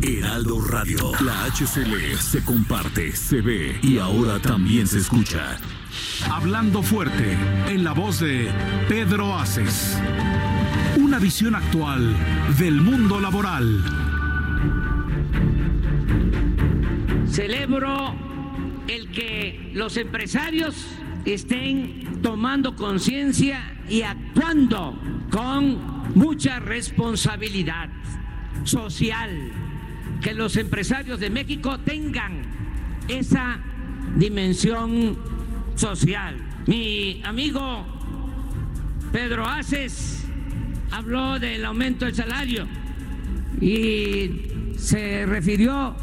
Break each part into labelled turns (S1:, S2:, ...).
S1: Heraldo Radio, la HCL se comparte, se ve y ahora también se escucha. Hablando fuerte, en la voz de Pedro Aces. Una visión actual del mundo laboral.
S2: Celebro el que los empresarios estén tomando conciencia y actuando con mucha responsabilidad social. Que los empresarios de México tengan esa dimensión social. Mi amigo Pedro Aces habló del aumento del salario y se refirió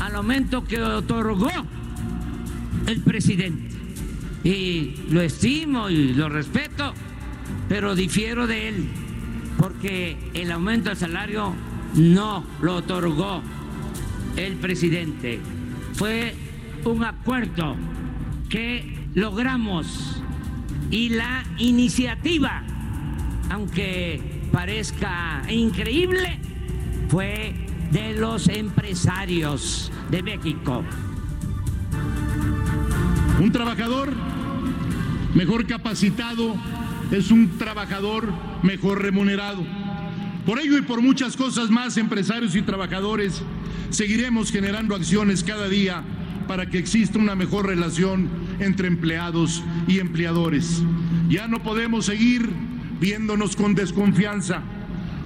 S2: al aumento que otorgó el presidente. Y lo estimo y lo respeto, pero difiero de él, porque el aumento del salario no lo otorgó el presidente. Fue un acuerdo que logramos y la iniciativa, aunque parezca increíble, fue de los empresarios de México.
S3: Un trabajador mejor capacitado es un trabajador mejor remunerado. Por ello y por muchas cosas más, empresarios y trabajadores, seguiremos generando acciones cada día para que exista una mejor relación entre empleados y empleadores. Ya no podemos seguir viéndonos con desconfianza.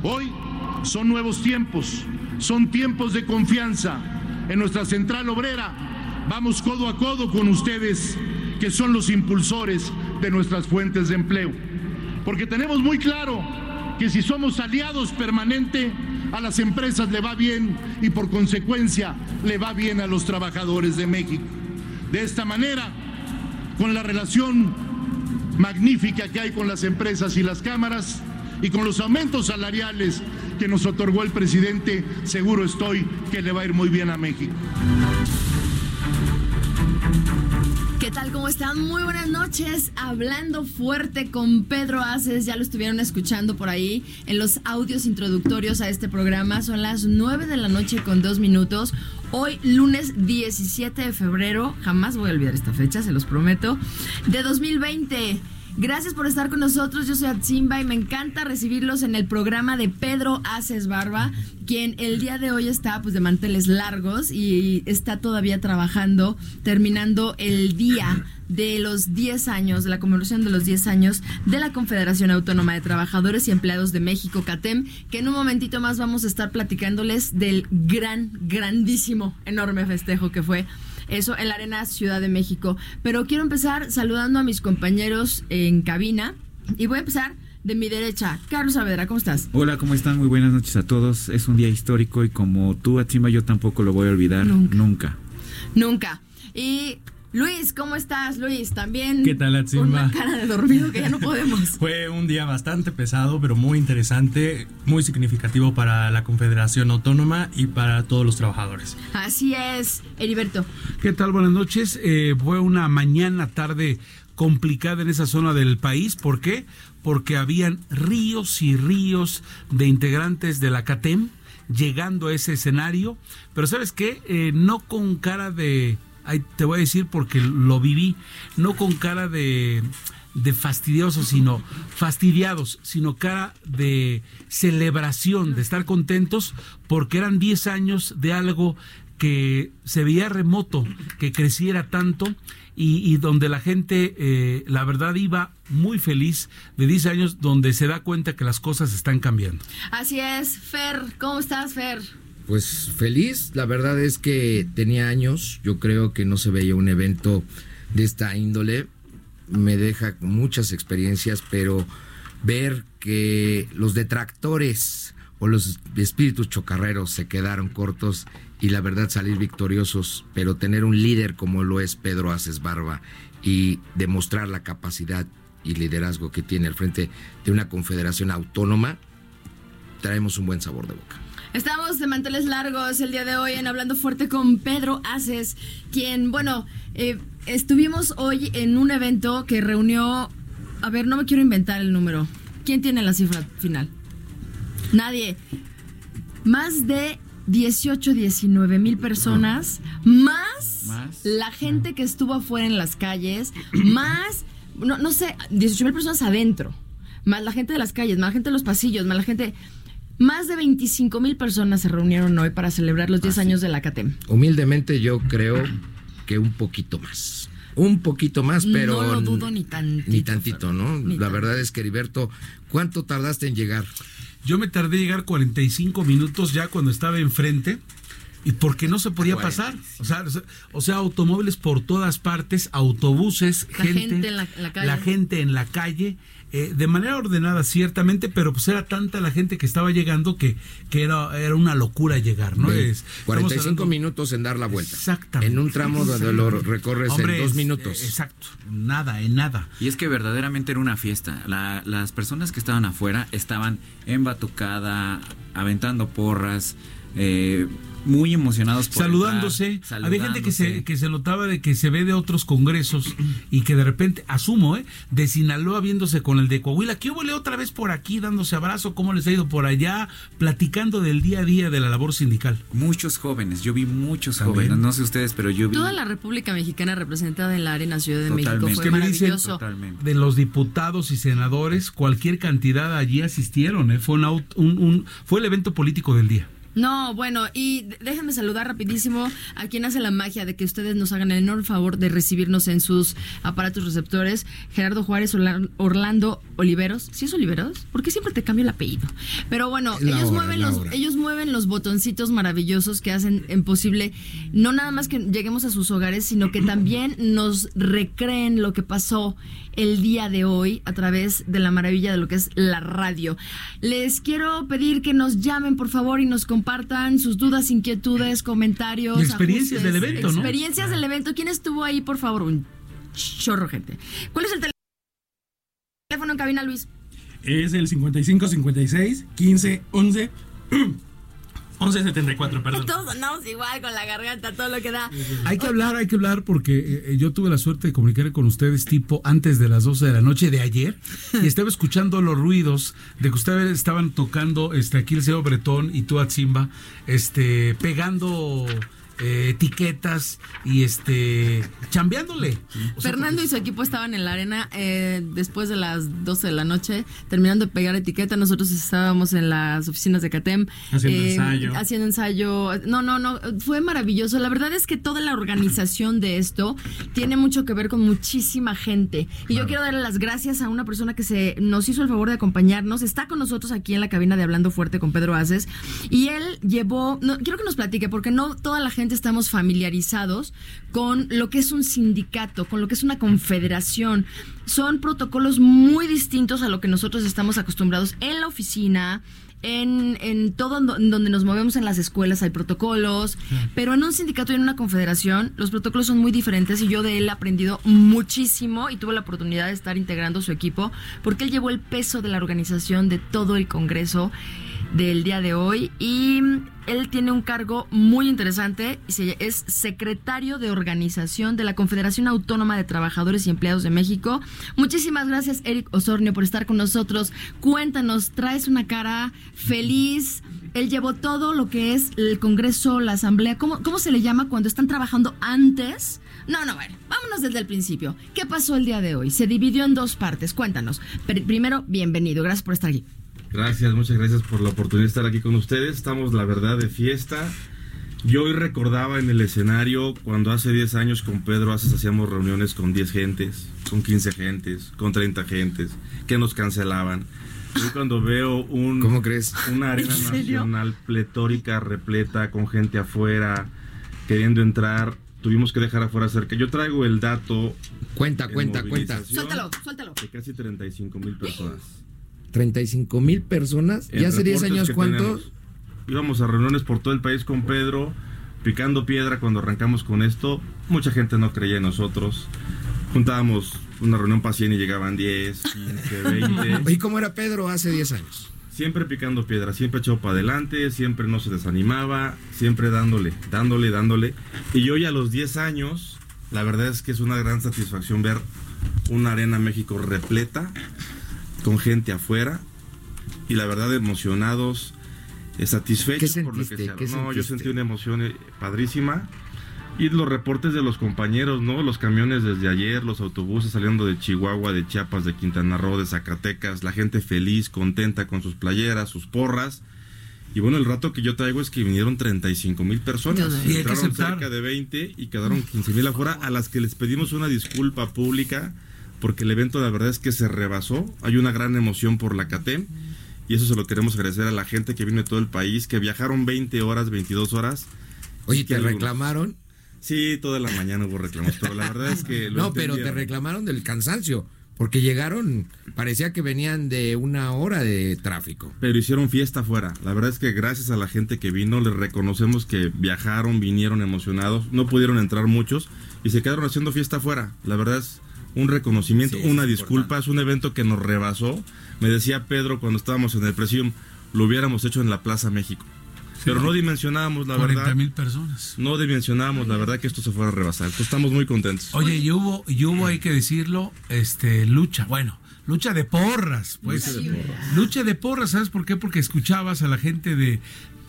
S3: Hoy son nuevos tiempos, son tiempos de confianza. En nuestra central obrera vamos codo a codo con ustedes, que son los impulsores de nuestras fuentes de empleo. Porque tenemos muy claro que si somos aliados permanente, a las empresas le va bien y por consecuencia le va bien a los trabajadores de México. De esta manera, con la relación magnífica que hay con las empresas y las cámaras y con los aumentos salariales que nos otorgó el presidente, seguro estoy que le va a ir muy bien a México.
S4: ¿Cómo están? Muy buenas noches. Hablando fuerte con Pedro Aces, ya lo estuvieron escuchando por ahí en los audios introductorios a este programa. Son las 9 de la noche con dos minutos. Hoy, lunes 17 de febrero, jamás voy a olvidar esta fecha, se los prometo, de 2020. Gracias por estar con nosotros. Yo soy Atzimba y me encanta recibirlos en el programa de Pedro Aces Barba, quien el día de hoy está pues de manteles largos y está todavía trabajando, terminando el día de los 10 años, de la conmemoración de los 10 años de la Confederación Autónoma de Trabajadores y Empleados de México, CATEM, que en un momentito más vamos a estar platicándoles del gran, grandísimo, enorme festejo que fue eso en la Arena Ciudad de México. Pero quiero empezar saludando a mis compañeros en cabina y voy a empezar de mi derecha. Carlos Saavedra, ¿cómo estás?
S5: Hola, ¿cómo están? Muy buenas noches a todos. Es un día histórico y como tú, Atzima, yo tampoco lo voy a olvidar nunca. Nunca.
S4: nunca. Y Luis, ¿cómo estás, Luis? También.
S6: ¿Qué tal, Atzimba?
S4: Con una cara de dormido que ya no podemos.
S6: Fue un día bastante pesado, pero muy interesante, muy significativo para la Confederación Autónoma y para todos los trabajadores.
S4: Así es, Heriberto.
S7: ¿Qué tal? Buenas noches. Eh, fue una mañana, tarde complicada en esa zona del país. ¿Por qué? Porque habían ríos y ríos de integrantes de la CATEM llegando a ese escenario, pero ¿sabes qué? Eh, no con cara de te voy a decir porque lo viví, no con cara de, de fastidiosos, sino fastidiados, sino cara de celebración, de estar contentos, porque eran 10 años de algo que se veía remoto, que creciera tanto y, donde la gente, eh, la verdad, iba muy feliz de 10 años, donde se da cuenta que las cosas están cambiando.
S4: Así es, Fer, ¿cómo estás, Fer?
S8: Pues feliz, la verdad es que tenía años, yo creo que no se veía un evento de esta índole, me deja muchas experiencias, pero ver que los detractores o los espíritus chocarreros se quedaron cortos y la verdad salir victoriosos, pero tener un líder como lo es Pedro Aces Barba y demostrar la capacidad y liderazgo que tiene al frente de una confederación autónoma, traemos un buen sabor de boca.
S4: Estamos de manteles largos el día de hoy en Hablando Fuerte con Pedro Aces, quien, bueno, eh, estuvimos hoy en un evento que reunió, a ver, no me quiero inventar el número. ¿Quién tiene la cifra final? Nadie. Más de 18, 19 mil personas, más,
S5: Más.
S4: la gente que estuvo afuera en las calles, más, no, no sé, 18 mil personas adentro, más la gente de las calles, más la gente de los pasillos, más la gente... Más de 25 mil personas se reunieron hoy para celebrar los 10 años de la CATEM.
S8: Humildemente yo creo que un poquito más. Un poquito más, pero...
S4: no lo dudo ni tantito.
S8: Ni tantito, ¿no?
S4: Ni
S8: la verdad es que Heriberto, ¿cuánto tardaste en llegar?
S7: Yo me tardé en llegar 45 minutos ya cuando estaba enfrente. Y porque no se podía pasar. O sea, o sea- o sea, automóviles por todas partes, autobuses,
S4: La
S7: gente,
S4: gente en la- en la calle.
S7: gente en la calle, eh, de manera ordenada ciertamente, pero pues era tanta la gente que estaba llegando que, que era, era una locura llegar, ¿no? Es- estamos
S8: 45
S7: hablando-
S8: minutos en dar la vuelta.
S7: Exactamente.
S8: En un tramo donde lo recorres
S7: Hombre,
S8: en dos
S7: es-
S8: minutos.
S7: eh, exacto, nada, en nada.
S5: Y es que verdaderamente era una fiesta. La- las personas que estaban afuera estaban en batucada, aventando porras, eh, muy emocionados por
S7: saludándose.
S5: entrar,
S7: Había gente que se,
S5: saludándose.
S7: que se notaba de que se ve de otros congresos y que de repente, asumo, ¿eh? de Sinaloa viéndose con el de Coahuila, que hubo otra vez por aquí dándose abrazo, cómo les ha ido por allá, platicando del día a día de la labor sindical.
S5: Muchos jóvenes, yo vi muchos
S7: También.
S5: jóvenes, no sé ustedes, pero yo vi...
S4: Toda la República Mexicana representada en la Arena Ciudad de México fue
S7: ¿Qué me dicen?
S4: maravilloso.
S5: Totalmente.
S7: De los diputados y senadores, cualquier cantidad allí asistieron, ¿eh? fue, un, un- un- fue el evento político del día.
S4: No, bueno, y déjenme saludar rapidísimo a quien hace la magia de que ustedes nos hagan el enorme favor de recibirnos en sus aparatos receptores. Gerardo Juárez, Orla- Orlando Oliveros. ¿Sí es Oliveros? ¿Por qué siempre te cambio el apellido? Pero bueno,
S8: la
S4: ellos,
S8: hora,
S4: mueven los,
S8: hora.
S4: ellos mueven los botoncitos maravillosos que hacen en posible no nada más que lleguemos a sus hogares, sino que también nos recreen lo que pasó el día de hoy a través de la maravilla de lo que es la radio. Les quiero pedir que nos llamen, por favor, y nos compartan sus dudas, inquietudes, comentarios.
S7: Y experiencias
S4: ajustes,
S7: del evento, ¿no?
S4: Experiencias del evento. ¿Quién estuvo ahí, por favor? Un chorro, gente. ¿Cuál es el tel- teléfono en cabina, Luis?
S6: Es el 55 56 15 11 11 74, perdón.
S4: Todos andamos igual con la garganta, todo lo que da.
S7: Hay que hablar, hay que hablar porque eh, yo tuve la suerte de comunicar con ustedes tipo antes de las 12 de la noche de ayer y estaba escuchando los ruidos de que ustedes estaban tocando este aquí el señor Bretón y tú Atzimba este pegando eh, etiquetas y este chambeándole. O sea,
S4: Fernando y su equipo estaban en la arena eh, después de las 12 de la noche, terminando de pegar etiqueta. Nosotros estábamos en las oficinas de CATEM.
S6: Haciendo ensayo.
S4: Haciendo ensayo. No, no, no. Fue maravilloso. La verdad es que toda la organización de esto tiene mucho que ver con muchísima gente. Y yo quiero darle las gracias a una persona que se nos hizo el favor de acompañarnos. Está con nosotros aquí en la cabina de Hablando Fuerte con Pedro Aces. Y él llevó. No, quiero que nos platique, porque no toda la gente estamos familiarizados con lo que es un sindicato, con lo que es una confederación. Son protocolos muy distintos a lo que nosotros estamos acostumbrados en la oficina. En, en todo en donde nos movemos en las escuelas hay protocolos, pero en un sindicato y en una confederación los protocolos son muy diferentes y yo de él he aprendido muchísimo y tuve la oportunidad de estar integrando su equipo porque él llevó el peso de la organización de todo el Congreso del día de hoy y él tiene un cargo muy interesante es secretario de organización de la Confederación Autónoma de Trabajadores y Empleados de México. Muchísimas gracias Eric Osornio por estar con nosotros. Cuéntanos, traes una cara feliz. Él llevó todo lo que es el Congreso, la Asamblea. ¿Cómo, cómo se le llama cuando están trabajando antes? No, no, bueno, vámonos desde el principio. ¿Qué pasó el día de hoy? Se dividió en dos partes. Cuéntanos. Primero, bienvenido. Gracias por estar aquí.
S9: Gracias, muchas gracias por la oportunidad de estar aquí con ustedes. Estamos, la verdad, de fiesta. Yo hoy recordaba en el escenario cuando hace 10 años con Pedro Aces hacíamos reuniones con 10 gentes, con 15 gentes, con 30 gentes, que nos cancelaban. Hoy cuando veo un,
S8: ¿Cómo crees?
S9: una arena nacional pletórica, repleta, con gente afuera, queriendo entrar, tuvimos que dejar afuera cerca. Yo traigo el dato
S8: Cuenta,
S9: en
S8: cuenta, cuenta.
S4: Suéltalo, suéltalo.
S9: de casi 35 mil personas.
S8: 35 mil personas.
S9: En
S8: ¿Y hace 10
S9: reportes
S8: años cuántos?
S9: Íbamos a reuniones por todo el país con Pedro, picando piedra cuando arrancamos con esto. Mucha gente no creía en nosotros. Juntábamos una reunión para 100 y llegaban 10, 15, 20.
S8: ¿Y cómo era Pedro hace 10 años?
S9: Siempre picando piedra, siempre echado para adelante, siempre no se desanimaba, siempre dándole, dándole, dándole. Y hoy a los 10 años, la verdad es que es una gran satisfacción ver una arena México repleta, con gente afuera, y la verdad emocionados, eh, satisfechos
S8: ¿Qué
S9: por lo que se
S8: ¿Qué
S9: No, yo
S8: sentiste?
S9: sentí una emoción eh, padrísima. Y los reportes de los compañeros, ¿no? Los camiones desde ayer, los autobuses saliendo de Chihuahua, de Chiapas, de Quintana Roo, de Zacatecas, la gente feliz, contenta con sus playeras, sus porras. Y bueno, el rato que yo traigo es que vinieron 35 mil personas.
S7: Y
S9: Entraron cerca de 20 y quedaron 15 mil afuera, a las que les pedimos una disculpa pública, porque el evento la verdad es que se rebasó. Hay una gran emoción por la CATEM. Y eso se lo queremos agradecer a la gente que vino de todo el país, que viajaron 20 horas, 22 horas.
S8: Oye, ¿te
S9: algunos-
S8: reclamaron?
S9: Sí, toda la mañana hubo reclamos, pero la verdad es que... lo
S8: No, pero te reclamaron del cansancio. Porque llegaron, parecía que venían de una hora de tráfico.
S9: Pero hicieron fiesta afuera. La verdad es que gracias a la gente que vino, les reconocemos que viajaron, vinieron emocionados. No pudieron entrar muchos y se quedaron haciendo fiesta afuera. La verdad es un reconocimiento,
S5: Sí,
S9: una
S5: importante.
S9: disculpa. Es un evento que nos rebasó. Me decía Pedro cuando estábamos en el Presidium, lo hubiéramos hecho en la Plaza México. Pero no dimensionábamos, la
S7: 40
S9: verdad.
S7: mil personas.
S9: No dimensionábamos, la verdad, que esto se fuera a rebasar. Entonces, estamos muy contentos.
S7: Oye, y hubo, y hubo, hay que decirlo, este, lucha, bueno, lucha de porras, pues.
S9: Lucha de porras.
S7: Lucha de porras, ¿sabes por qué? Porque escuchabas a la gente de,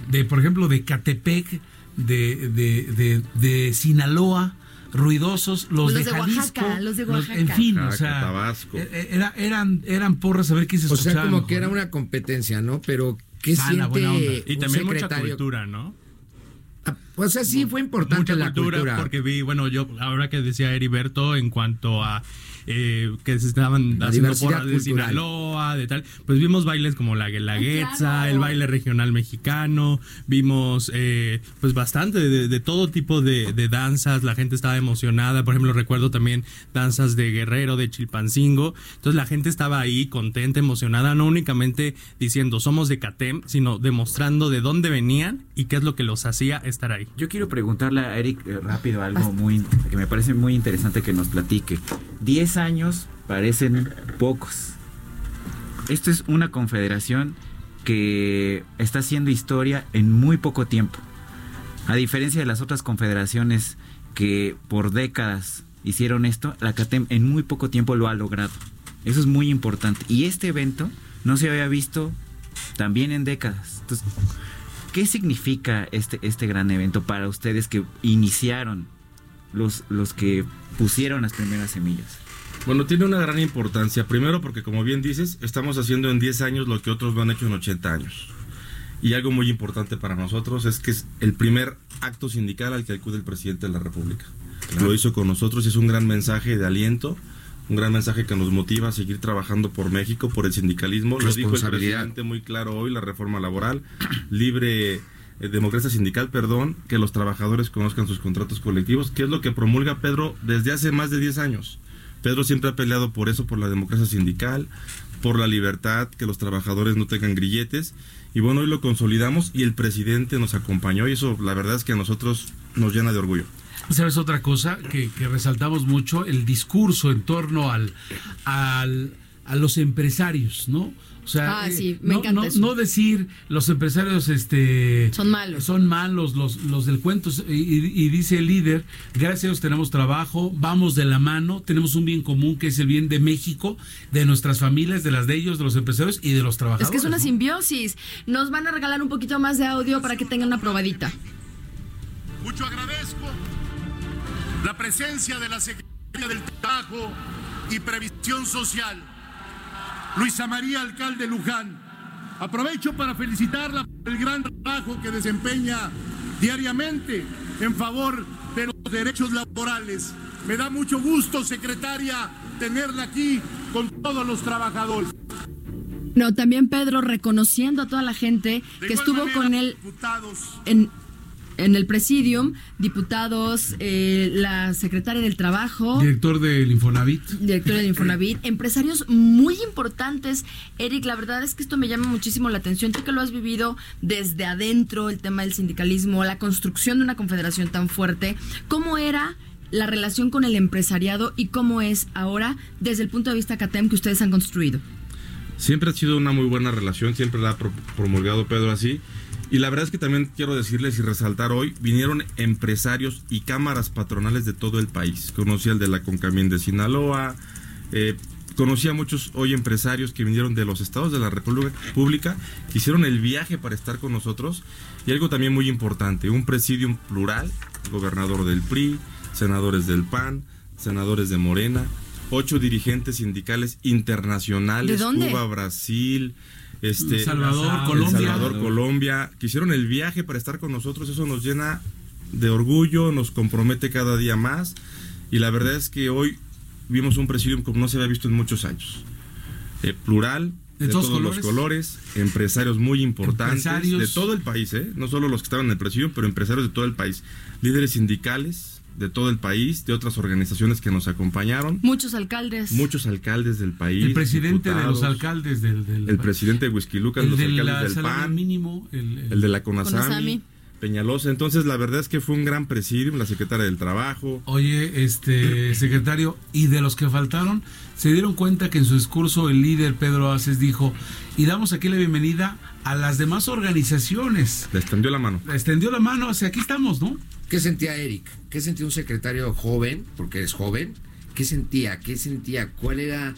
S7: de por ejemplo, de Catepec, de, de, de, de Sinaloa, ruidosos, los,
S4: Los
S7: de
S4: de
S7: Jalisco,
S4: Oaxaca, los de
S7: en
S4: Oaxaca.
S7: fin, o
S9: Oaxaca,
S7: sea,
S9: Tabasco.
S7: e- era, eran, eran porras a ver quién se
S8: O
S7: escuchaba.
S8: sea, como
S7: mejor,
S8: que era una competencia, ¿no? Pero ¿qué
S7: Sana, buena onda.
S8: siente
S6: Y
S8: un
S6: también mucha
S8: secretario?
S6: cultura, ¿no?
S8: Ah, O sea, sí fue importante
S6: mucha
S8: la
S6: cultura,
S8: cultura.
S6: porque vi, bueno, yo ahora que decía Heriberto en cuanto a eh, que se estaban
S8: La
S6: haciendo porras de. Sinaloa, de tal, pues vimos bailes como la guelaguetza,
S4: claro.
S6: el baile regional mexicano, vimos eh, pues bastante de, de todo tipo de, de danzas, la gente estaba emocionada, por ejemplo recuerdo también danzas de Guerrero, de Chilpancingo, entonces la gente estaba ahí contenta, emocionada, no únicamente diciendo somos de CATEM, sino demostrando de dónde venían y qué es lo que los hacía estar ahí.
S5: Yo quiero preguntarle a Eric eh, rápido algo muy que me parece muy interesante que nos platique. Diez años parecen pocos. Esto es una confederación que está haciendo historia en muy poco tiempo. A diferencia de las otras confederaciones que por décadas hicieron esto, la CATEM en muy poco tiempo lo ha logrado. Eso es muy importante. Y este evento no se había visto también en décadas. Entonces, ¿qué significa este, este gran evento para ustedes que iniciaron, los, los que pusieron las primeras semillas?
S9: Bueno, tiene una gran importancia. Primero porque, como bien dices, estamos haciendo en 10 años lo que otros no han hecho en 80 años. Y algo muy importante para nosotros es que es el primer acto sindical al que acude el presidente de la República. Lo hizo con nosotros y es un gran mensaje de aliento, un gran mensaje que nos motiva a seguir trabajando por México, por el sindicalismo. Lo dijo el presidente muy claro hoy, la reforma laboral, libre eh, democracia sindical, perdón, que los trabajadores conozcan sus contratos colectivos, que es lo que promulga Pedro desde hace más de 10 años. Pedro siempre ha peleado por eso, por la democracia sindical, por la libertad, que los trabajadores no tengan grilletes. Y bueno, hoy lo consolidamos y el presidente nos acompañó y eso la verdad es que a nosotros nos llena de orgullo.
S7: ¿Sabes otra cosa que, que resaltamos mucho? El discurso en torno al, al a los empresarios, ¿no? O sea,
S4: Ah,
S7: eh,
S4: sí, me
S7: no, no-
S4: eso.
S7: no decir los empresarios este
S4: Son malos.
S7: son malos los, los del cuento y, y- y dice el líder, gracias a Dios tenemos trabajo, vamos de la mano, tenemos un bien común que es el bien de México, de nuestras familias, de las de ellos, de los empresarios y de los trabajadores.
S4: Es que es una
S7: ¿no?
S4: simbiosis. Nos van a regalar un poquito más de audio para que tengan una probadita.
S3: Mucho agradezco la presencia de la Secretaria del Trabajo y Previsión Social, Luisa María Alcalde Luján. Aprovecho para felicitarla por el gran trabajo que desempeña diariamente en favor de los derechos laborales. Me da mucho gusto, secretaria, tenerla aquí con todos los trabajadores.
S4: No, también Pedro reconociendo a toda la gente
S3: De
S4: que estuvo
S3: manera,
S4: con él
S3: diputados,
S4: en en el presidium, diputados, eh, la secretaria del Trabajo,
S7: Director del Infonavit.
S4: director del Infonavit, empresarios muy importantes. Eric, la verdad es que esto me llama muchísimo la atención. Tú que lo has vivido desde adentro, el tema del sindicalismo, la construcción de una confederación tan fuerte, ¿cómo era la relación con el empresariado y cómo es ahora desde el punto de vista CATEM que ustedes han construido?
S9: Siempre ha sido una muy buena relación, siempre la ha pro- promulgado Pedro así. Y la verdad es que también quiero decirles y resaltar hoy, vinieron empresarios y cámaras patronales de todo el país. Conocí al de la Concamín de Sinaloa, eh, conocí a muchos hoy empresarios que vinieron de los estados de la República Pública, que hicieron el viaje para estar con nosotros. Y algo también muy importante, un presidium plural, gobernador del PRI, senadores del PAN, senadores de Morena, ocho dirigentes sindicales internacionales,
S4: ¿De dónde?
S9: Cuba, Brasil, este,
S7: El Salvador,
S9: El
S7: Colombia.
S9: Salvador, Colombia, que hicieron el viaje para estar con nosotros, eso nos llena de orgullo, nos compromete cada día más y la verdad es que hoy vimos un presidium como no se había visto en muchos años. Eh, plural,
S7: ¿De
S9: de,
S7: todos
S9: todos, los colores, empresarios muy importantes
S7: Empresarios.
S9: de todo el país, ¿eh? no solo los que estaban en el presidium, pero empresarios de todo el país, líderes sindicales de todo el país, de otras organizaciones que nos acompañaron,
S4: Muchos alcaldes.
S9: muchos alcaldes del país,
S7: El presidente de los alcaldes del... del
S9: el presidente de Whisky Lucas,
S7: el
S9: los
S7: de
S9: alcaldes
S7: la
S9: del PAN,
S7: mínimo, el, el-
S9: el de la Conasami,
S4: Conasami.
S9: Peñalosa. Entonces, la verdad es que fue un gran presidium, la secretaria del Trabajo.
S7: Oye, este secretario, y de los que faltaron, se dieron cuenta que en su discurso el líder Pedro Aces dijo, y damos aquí la bienvenida a las demás organizaciones.
S9: Le extendió la mano.
S7: Extendió la mano, o sea, aquí estamos, ¿no?
S8: ¿Qué sentía Eric? ¿Qué sentía un secretario joven? Porque eres joven. ¿Qué sentía? ¿Qué sentía? ¿Cuál era?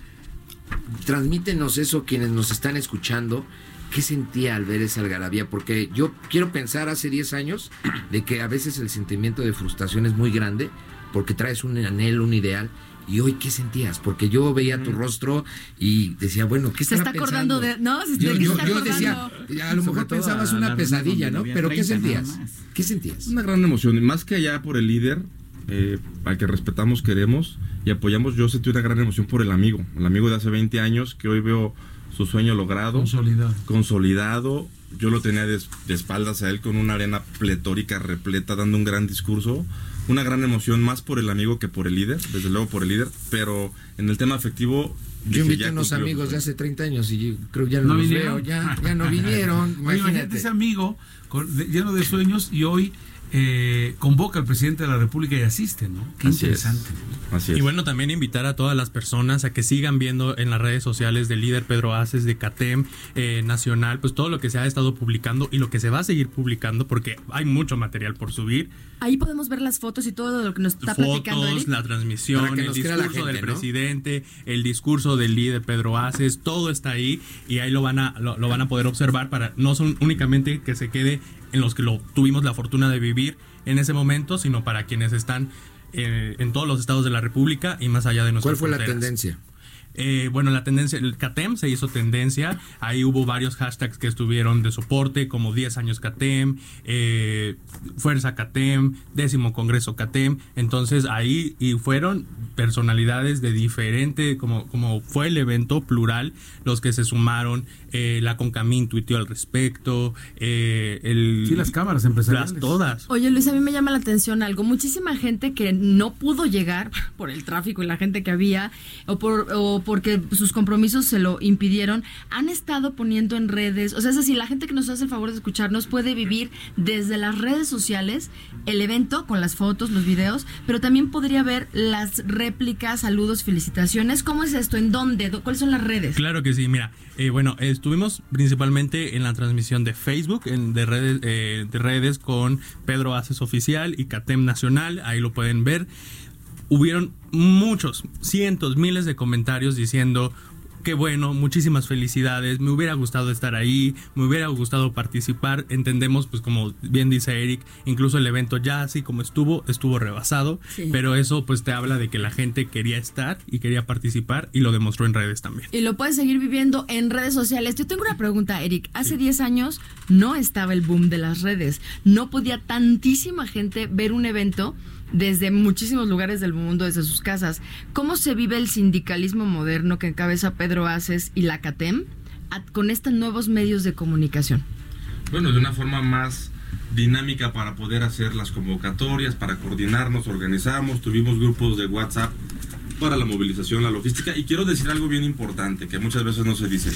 S8: Transmítenos eso quienes nos están escuchando. ¿Qué sentía al ver esa algarabía? Porque yo quiero pensar hace 10 años de que a veces el sentimiento de frustración es muy grande porque traes un anhelo, un ideal. ¿Y hoy qué sentías? Porque yo veía tu rostro y decía, bueno, ¿qué
S4: Se
S8: estará
S4: está acordando
S8: pensando?
S4: de- no, se-
S8: yo,
S4: ¿de qué
S8: yo-
S4: está
S8: yo
S4: acordando?
S8: decía, a lo
S5: Sobre
S8: mejor pensabas una
S5: la
S8: pesadilla, ¿no? Pero ¿qué
S5: 30 nada
S8: sentías? ¿Qué sentías?
S9: Una gran emoción, y más que allá por el líder, eh, al que respetamos, queremos y apoyamos, yo sentí una gran emoción por el amigo, el amigo de hace 20 años, que hoy veo su sueño logrado,
S7: Consolidado.
S9: consolidado. Yo lo tenía de, de espaldas a él con una arena pletórica repleta, dando un gran discurso. Una gran emoción más por el amigo que por el líder, desde luego por el líder, pero en el tema afectivo...
S8: Yo invité a unos amigos de hace 30 años y creo que ya no,
S7: ¿No
S8: los
S7: vinieron?
S8: veo, ya, ya no vinieron.
S7: Imagínate
S8: imagínate.
S7: ese amigo con- de- lleno de sueños y hoy eh, convoca al presidente de la República y asiste, ¿no? Qué
S9: Así es.
S7: Interesante.
S9: Así es.
S6: Y bueno, también invitar a todas las personas a que sigan viendo en las redes sociales del líder Pedro Aces, de CATEM eh, Nacional, pues todo lo que se ha estado publicando y lo que se va a seguir publicando, porque hay mucho material por subir.
S4: Ahí podemos ver las fotos y todo lo que nos está platicando
S6: Fotos,
S4: Eric.
S6: la transmisión, el
S8: la
S6: discurso
S8: gente,
S6: del
S8: ¿no?
S6: presidente, el discurso del líder Pedro Aces, todo está ahí y ahí lo van a lo, lo van a poder observar para no son únicamente que se quede en los que lo tuvimos la fortuna de vivir en ese momento, sino para quienes están eh, en todos los estados de la República y más allá de nuestras
S8: ¿Cuál fue la tendencia?
S6: Eh, bueno, la tendencia, el CATEM se hizo tendencia. Ahí hubo varios hashtags que estuvieron de soporte, como 10 años CATEM, eh, Fuerza CATEM, décimo Congreso CATEM. Entonces ahí y fueron personalidades de diferente, como, como fue el evento plural, los que se sumaron. Eh, la Concamín tuiteó al respecto. Eh, el,
S7: Sí, las cámaras empresariales.
S6: Las todas.
S4: Oye Luis, a mí me llama la atención algo. Muchísima gente que no pudo llegar por el tráfico y la gente que había o, por, o porque sus compromisos se lo impidieron, han estado poniendo en redes, o sea, es decir, la gente que nos hace el favor de escucharnos puede vivir desde las redes sociales el evento con las fotos, los videos, pero también podría ver las réplicas, saludos, felicitaciones. ¿Cómo es esto? ¿En dónde? ¿Dó- ¿Cuáles son las redes?
S6: Claro que sí, mira, eh, bueno, estuvimos principalmente en la transmisión de Facebook, en, de, redes, eh, de redes con Pedro Aces Oficial y CATEM Nacional, ahí lo pueden ver. Hubieron muchos, cientos, miles de comentarios diciendo qué bueno, muchísimas felicidades, me hubiera gustado estar ahí, me hubiera gustado participar, entendemos pues como bien dice Eric, incluso el evento ya así como estuvo, estuvo rebasado,
S4: Sí.
S6: pero eso pues te habla de que la gente quería estar y quería participar y lo demostró en redes también.
S4: Y lo puedes seguir viviendo en redes sociales. Yo tengo una pregunta, Eric. Hace 10 años no estaba el boom de las redes. No podía tantísima gente ver un evento desde muchísimos lugares del mundo, desde sus casas. ¿Cómo se vive el sindicalismo moderno que encabeza Pedro Aces y la CATEM con estos nuevos medios de comunicación?
S9: Bueno, de una forma más dinámica para poder hacer las convocatorias, para coordinarnos, organizamos, tuvimos grupos de WhatsApp para la movilización, la logística. Y quiero decir algo bien importante que muchas veces no se dice.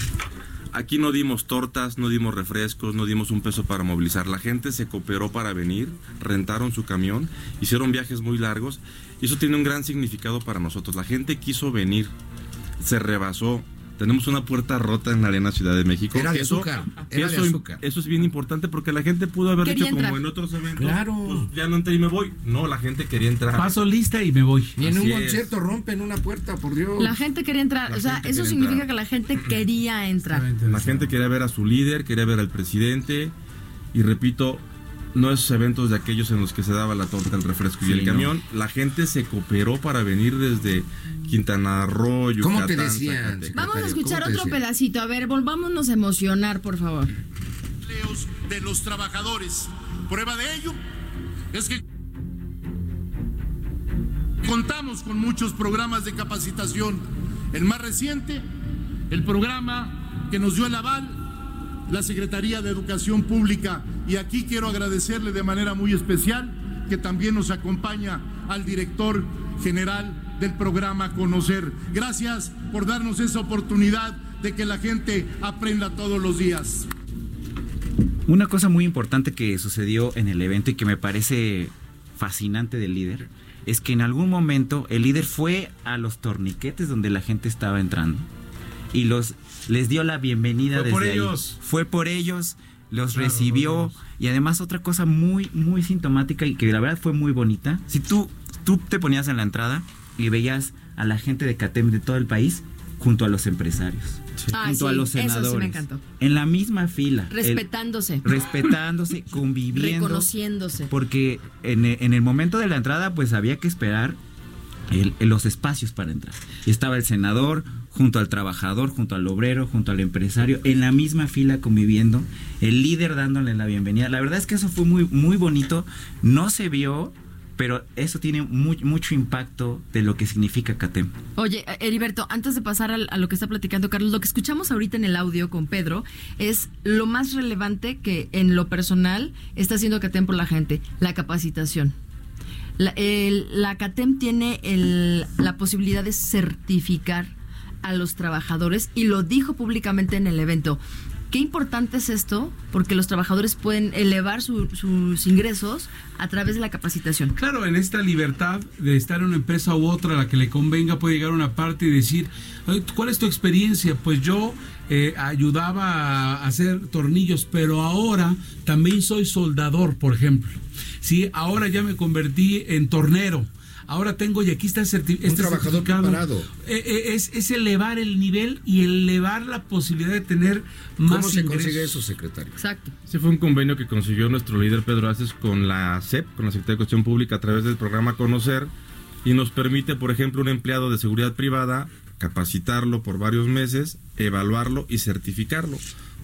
S9: Aquí no dimos tortas, no dimos refrescos, no dimos un peso para movilizar. La gente se cooperó para venir, rentaron su camión, hicieron viajes muy largos y eso tiene un gran significado para nosotros. La gente quiso venir, se rebasó, tenemos una puerta rota en la Arena Ciudad de México.
S8: Era de
S9: Eso-
S8: azúcar, era de
S9: eso,
S8: azúcar.
S9: eso es bien importante porque la gente pudo haber
S4: Quería
S9: dicho
S4: entrar.
S9: como en otros eventos,
S8: Claro.
S9: pues ya no entré y me voy. No, la gente quería entrar.
S7: Paso lista y me voy.
S8: Ni en un
S9: Así
S8: concierto rompen una puerta, por Dios.
S4: La gente quería entrar,
S9: La
S4: o sea, eso significa
S9: entrar.
S4: que la gente quería entrar.
S9: La gente quería ver a su líder, quería ver al presidente y repito, no esos eventos de aquellos en los que se daba la torta, el refresco y el
S5: no.
S9: camión. La gente se cooperó para venir desde Quintana Roo, Yucatán,
S8: ¿Cómo te decían?
S9: Zacatecas.
S4: Vamos a escuchar
S8: ¿cómo te
S4: otro pedacito. A ver, volvámonos a emocionar, por favor.
S3: empleos de los trabajadores. Prueba de ello es que contamos con muchos programas de capacitación. El más reciente, el programa que nos dio el aval, la Secretaría de Educación Pública. Y aquí quiero agradecerle de manera muy especial que también nos acompaña al director general del programa Conocer. Gracias por darnos esa oportunidad de que la gente aprenda todos los días.
S5: Una cosa muy importante que sucedió en el evento y que me parece fascinante del líder es que en algún momento el líder fue a los torniquetes donde la gente estaba entrando y los les dio la bienvenida
S7: Fue
S5: desde
S7: por
S5: ahí.
S7: ellos.
S5: Fue por ellos, los
S7: Claro,
S5: recibió y además otra cosa muy muy sintomática y que la verdad fue muy bonita. Si tú tú te ponías en la entrada y veías a la gente de CATEM de todo el país junto a los empresarios,
S4: Ay,
S5: junto a los
S4: eso sí me
S5: senadores,
S4: encantó.
S5: en la misma fila, el-
S4: Respetándose,
S5: respetándose, conviviendo.
S4: reconociéndose.
S5: Porque en, en el momento de la entrada, pues había que esperar los espacios para entrar. Estaba el senador junto al trabajador, junto al obrero, junto al empresario, en la misma fila conviviendo, el líder dándole la bienvenida. La verdad es que eso fue muy, muy bonito. No se vio, pero eso tiene mucho impacto de lo que significa CATEM.
S4: Oye, eh, Heriberto, antes de pasar a, lo que está platicando Carlos, lo que escuchamos ahorita en el audio con Pedro es lo más relevante que en lo personal está haciendo CATEM por la gente, la capacitación. La, el- CATEM tiene el- la posibilidad de certificar a los trabajadores y lo dijo públicamente en el evento. Qué importante es esto, porque los trabajadores pueden elevar su- sus ingresos a través de la capacitación.
S7: Claro, en esta libertad de estar en una empresa u otra a la que le convenga, puede llegar a una parte y decir, "Oye, ¿cuál es tu experiencia? Pues yo eh, ayudaba a hacer tornillos, pero ahora también soy soldador, por ejemplo. Sí, ahora ya me convertí en tornero. Ahora tengo, y aquí está certi- este
S8: trabajador
S7: certificado.
S8: preparado.
S7: Eh, eh, es, es elevar el nivel y elevar la posibilidad de tener más
S8: ¿Cómo se
S7: ingresos.
S8: consigue eso, secretario?
S4: Exacto.
S9: Ese fue un convenio que consiguió nuestro líder Pedro Aces con la CEP, con la Secretaría de Cuestión Pública, a través del programa Conocer, y nos permite, por ejemplo, un empleado de seguridad privada, capacitarlo por varios meses, evaluarlo y certificarlo,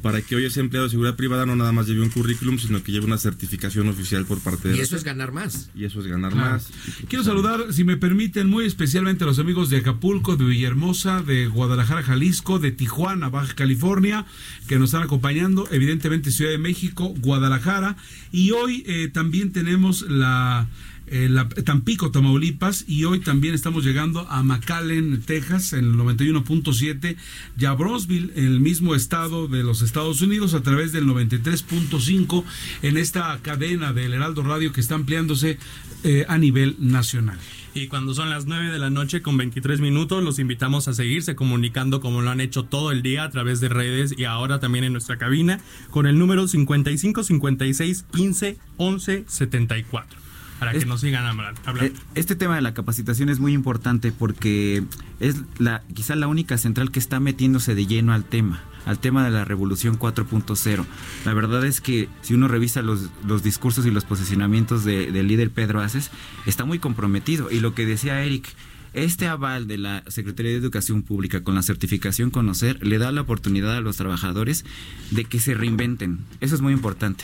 S9: para que hoy ese empleado de seguridad privada no nada más lleve un currículum, sino que lleve una certificación oficial por parte de
S8: Y eso es ganar más.
S9: Y eso es ganar
S7: Claro.
S9: más.
S7: Quiero saludar, si me permiten, muy especialmente a los amigos de Acapulco, de Villahermosa, de Guadalajara, Jalisco, de Tijuana, Baja California, que nos están acompañando, evidentemente Ciudad de México, Guadalajara, y hoy eh, también tenemos la, eh, la- Tampico, Tamaulipas, y hoy también estamos llegando a McAllen, Texas, en el 91.7, y a Brownsville, en el mismo estado de los Estados Unidos, a través del 93.5, en esta cadena del Heraldo Radio que está ampliándose eh, a nivel nacional.
S6: Y cuando son las 9 de la noche con 23 minutos, los invitamos a seguirse comunicando como lo han hecho todo el día a través de redes y ahora también en nuestra cabina con el número 55 56 15 11 74 para que
S5: Es-
S6: nos sigan habla- hablando.
S5: Eh, Este tema de la capacitación es muy importante porque es la quizá la única central que está metiéndose de lleno al tema, al tema de la revolución 4.0. La verdad es que si uno revisa los, los discursos y los posicionamientos de- del líder Pedro Aces, está muy comprometido. Y lo que decía Eric, este aval de la Secretaría de Educación Pública con la certificación Conocer le da la oportunidad a los trabajadores de que se reinventen. Eso es muy importante.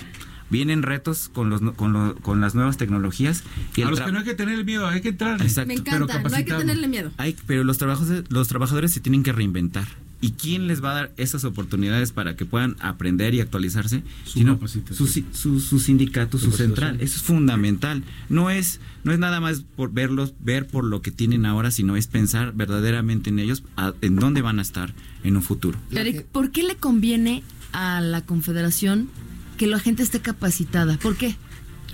S5: Vienen retos con, los, no- con, lo- con las nuevas tecnologías. Y
S7: a los que no hay que tener miedo, hay que entrar.
S5: Exacto.
S4: Me
S7: pero
S4: encanta, no hay que tenerle miedo.
S5: Hay- pero los trabajos los trabajadores se tienen que reinventar. ¿Y quién les va a dar esas oportunidades para que puedan aprender y actualizarse?
S7: Su
S5: Sino su, su, su sindicato, su central. Eso es fundamental. No es, no es nada más por verlos, ver por lo que tienen ahora, sino es pensar verdaderamente en ellos, a- en dónde van a estar en un futuro.
S4: Eric, ¿por qué le conviene a la Confederación que la gente esté capacitada? ¿Por qué?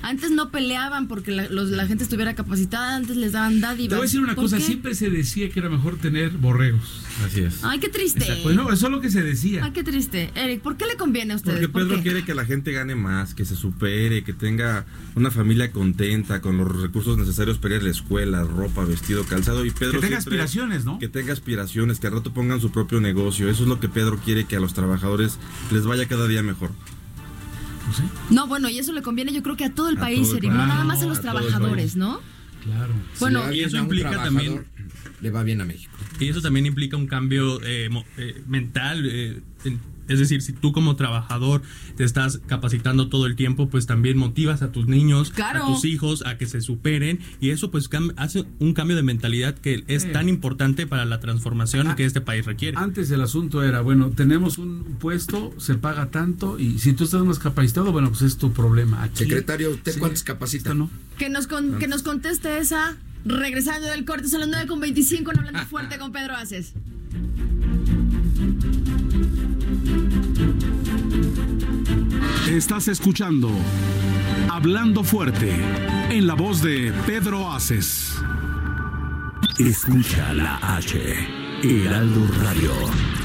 S4: Antes no peleaban porque la, los- la gente estuviera capacitada, antes les daban dádivas.
S7: Te voy a decir una
S4: ¿Por
S7: cosa,
S4: qué?
S7: siempre se decía que era mejor tener borregos.
S9: Así es.
S4: Ay, qué triste.
S7: Bueno, eso es lo que se decía.
S4: Ay, qué triste. Eric, ¿por qué le conviene a ustedes?
S9: Porque
S4: ¿Por
S9: Pedro quiere que la gente gane más, que se supere, que tenga una familia contenta, con los recursos necesarios para ir a la escuela, ropa, vestido, calzado. Y Pedro
S7: Que tenga
S9: siempre-
S7: aspiraciones, ¿no?
S9: Que tenga aspiraciones, que al rato pongan su propio negocio. Eso es lo que Pedro quiere que a los trabajadores les vaya cada día mejor.
S4: No, bueno, y eso le conviene yo creo que a todo el
S9: A
S4: país,
S9: todo el
S4: no nada más a los trabajadores. ¿no?
S7: Claro.
S4: Bueno,
S8: Si le va
S6: y
S8: bien
S6: eso implica también-
S8: Le va bien a México.
S6: Y eso también implica un cambio eh, mo- eh, mental. eh, en- es decir, si tú como trabajador te estás capacitando todo el tiempo, pues también motivas a tus niños,
S4: Claro.
S6: a tus hijos a que se superen y eso pues hace un cambio de mentalidad que es
S7: Sí.
S6: tan importante para la transformación
S7: Ah,
S6: que este país requiere.
S7: Antes el asunto era, bueno, tenemos un puesto, se paga tanto y si tú estás más capacitado, bueno, pues es tu problema. Aquí,
S8: Secretario, ¿usted
S7: Sí.
S8: cuántos capacita?
S7: no.
S4: que nos, con- que nos conteste esa. Regresando del corte, son las 9 con 25 en Hablando Fuerte con Pedro Aces.
S1: Estás escuchando Hablando fuerte en la voz de Pedro Aces. Escucha la H, Heraldo Radio.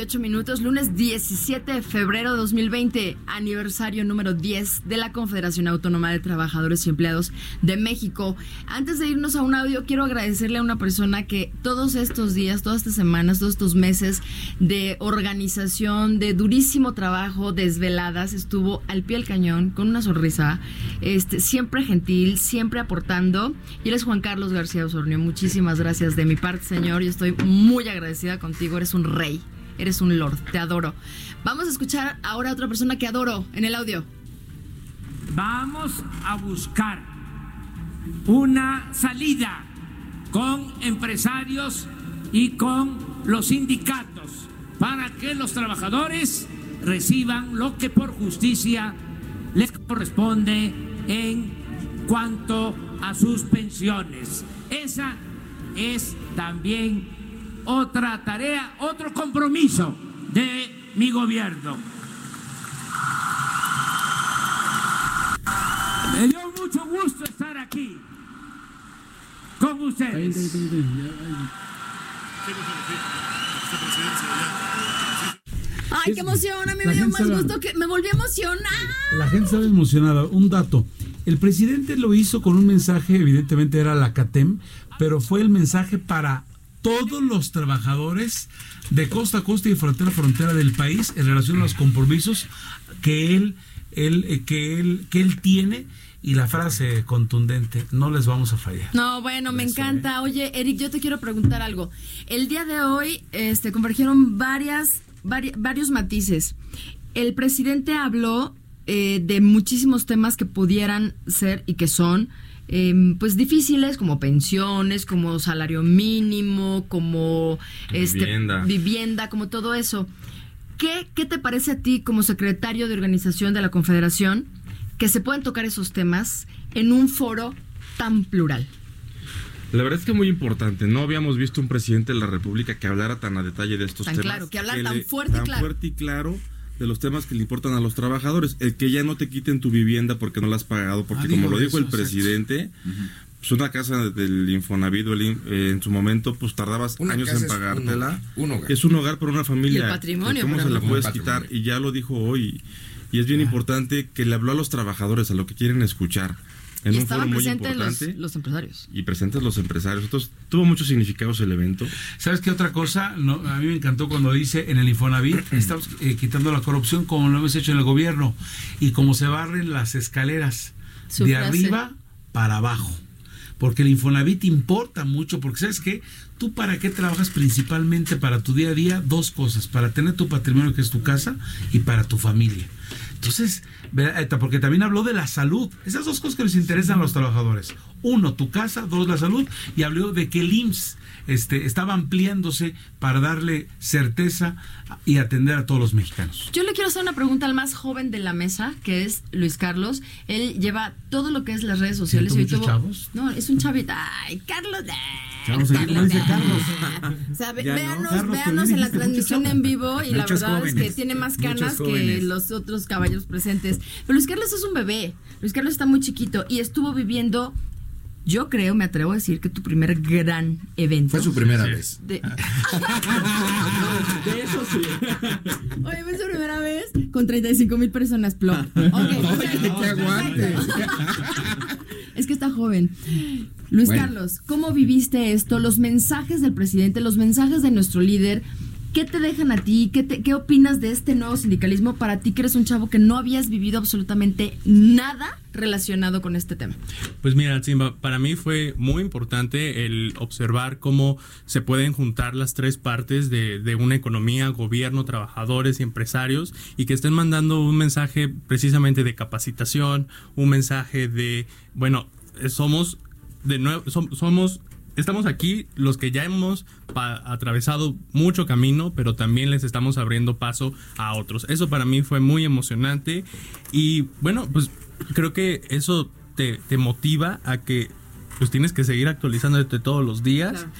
S4: 28 minutos, lunes 17 de febrero de 2020, aniversario número 10 de la Confederación Autónoma de Trabajadores y Empleados de México. Antes de irnos a un audio, quiero agradecerle a una persona que todos estos días, todas estas semanas, todos estos meses de organización, de durísimo trabajo, desveladas, estuvo al pie del cañón, con una sonrisa, este, siempre gentil, siempre aportando. Y él Juan Carlos García Osornio. Muchísimas gracias de mi parte, señor. Yo estoy muy agradecida contigo. Eres un rey, eres un lord. Te adoro. Vamos a escuchar ahora a otra persona que adoro en el audio.
S10: Vamos a buscar una salida con empresarios y con los sindicatos para que los trabajadores reciban lo que por justicia les corresponde en cuanto a sus pensiones. Esa es también otra tarea, otro compromiso de mi gobierno. Me dio mucho gusto estar aquí con ustedes.
S4: Ay, qué emoción. A mí
S7: La
S4: me dio más gusto que me volví a emocionar.
S7: La gente estaba emocionada. Un dato. El presidente lo hizo con un mensaje, evidentemente era la CATEM, pero fue el mensaje para todos los trabajadores de costa a costa y frontera a frontera del país en relación a los compromisos que él, él, eh, que él, que él tiene y la frase contundente, no les vamos a fallar.
S4: No, bueno, me encanta. Oye, Eric, yo te quiero preguntar algo. El día de hoy este, convergieron varias, vari- varios matices. El presidente habló eh, de muchísimos temas que pudieran ser y que son eh, pues difíciles como pensiones, como salario mínimo, como este,
S9: Vivienda.
S4: vivienda, como todo eso. ¿Qué, ¿Qué te parece a ti como secretario de organización de la Confederación que se puedan tocar esos temas en un foro tan plural?
S9: La verdad es que muy importante. No habíamos visto un presidente de la República que hablara tan a detalle de estos
S4: Tan
S9: temas.
S4: claro, que hablara tan fuerte y
S9: tan
S4: claro.
S9: fuerte y claro de los temas que le importan a los trabajadores. El que ya no te quiten tu vivienda porque no la has pagado, porque
S7: Ah,
S9: como lo dijo
S7: eso,
S9: el
S7: exacto.
S9: presidente, pues una casa del Infonavit el eh, en su momento, pues tardabas
S8: Una
S9: años en
S8: es
S9: pagártela.
S8: hogar, un hogar.
S9: Es un hogar para una familia.
S4: Y el patrimonio,
S9: ¿Cómo se la puedes quitar? Y ya lo dijo hoy y es bien importante que le habló a los trabajadores, a lo que quieren escuchar. En
S4: y
S9: un
S4: estaban
S9: foro muy
S4: presentes los,
S9: importante
S4: los empresarios.
S9: y presentes los empresarios. Entonces, tuvo muchos significados el evento.
S7: ¿Sabes qué otra cosa? No, a mí me encantó cuando dice en el Infonavit, estamos eh, quitando la corrupción como lo hemos hecho en el gobierno y como se barren las escaleras
S4: Su
S7: de
S4: frase.
S7: arriba para abajo. Porque el Infonavit importa mucho, porque ¿sabes qué? ¿Tú para qué trabajas principalmente para tu día a día? Dos cosas, para tener tu patrimonio que es tu casa y para tu familia. Entonces, eta, porque también habló de la salud. Esas dos cosas que les interesan a los trabajadores. Uno, tu casa, dos, la salud. Y habló de que el IMSS este, estaba ampliándose para darle certeza y atender a todos los mexicanos.
S4: Yo le quiero hacer una pregunta al más joven de la mesa, que es Luis Carlos. Él lleva todo lo que es las redes sociales.
S7: ¿Siento
S4: y
S7: muchos
S4: tuvo-
S7: chavos?
S4: No, es un chavito. Ay, Carlos.
S7: como dice Carlos.
S4: O sea, véanos,
S7: Carlos,
S4: véanos en la transmisión en vivo y la verdad es que tiene más canas que los otros caballeros presentes. Pero Luis Carlos es un bebé. Luis Carlos está muy chiquito y estuvo viviendo, yo creo, me atrevo a decir que tu primer gran evento.
S8: Fue su primera vez.
S4: De...
S5: De eso sí.
S4: Oye, fue su primera vez con 35 mil personas, plop. Ok, o sea,
S8: que aguante.
S4: Es que está joven. Luis
S8: Bueno.
S4: Carlos, ¿cómo viviste esto? Los mensajes del presidente, los mensajes de nuestro líder, ¿qué te dejan a ti? ¿Qué, te- qué opinas de este nuevo sindicalismo para ti que eres un chavo que no habías vivido absolutamente nada relacionado con este tema?
S6: Pues mira, Simba, para mí fue muy importante el observar cómo se pueden juntar las tres partes de, de una economía, gobierno, trabajadores y empresarios, y que estén mandando un mensaje precisamente de capacitación, un mensaje de, bueno, somos de nuevo, som- somos estamos aquí los que ya hemos atravesado mucho camino, pero también les estamos abriendo paso a otros. Eso para mí fue muy emocionante y bueno, pues creo que eso te, te motiva a que pues tienes que seguir actualizándote todos los días.
S4: Claro.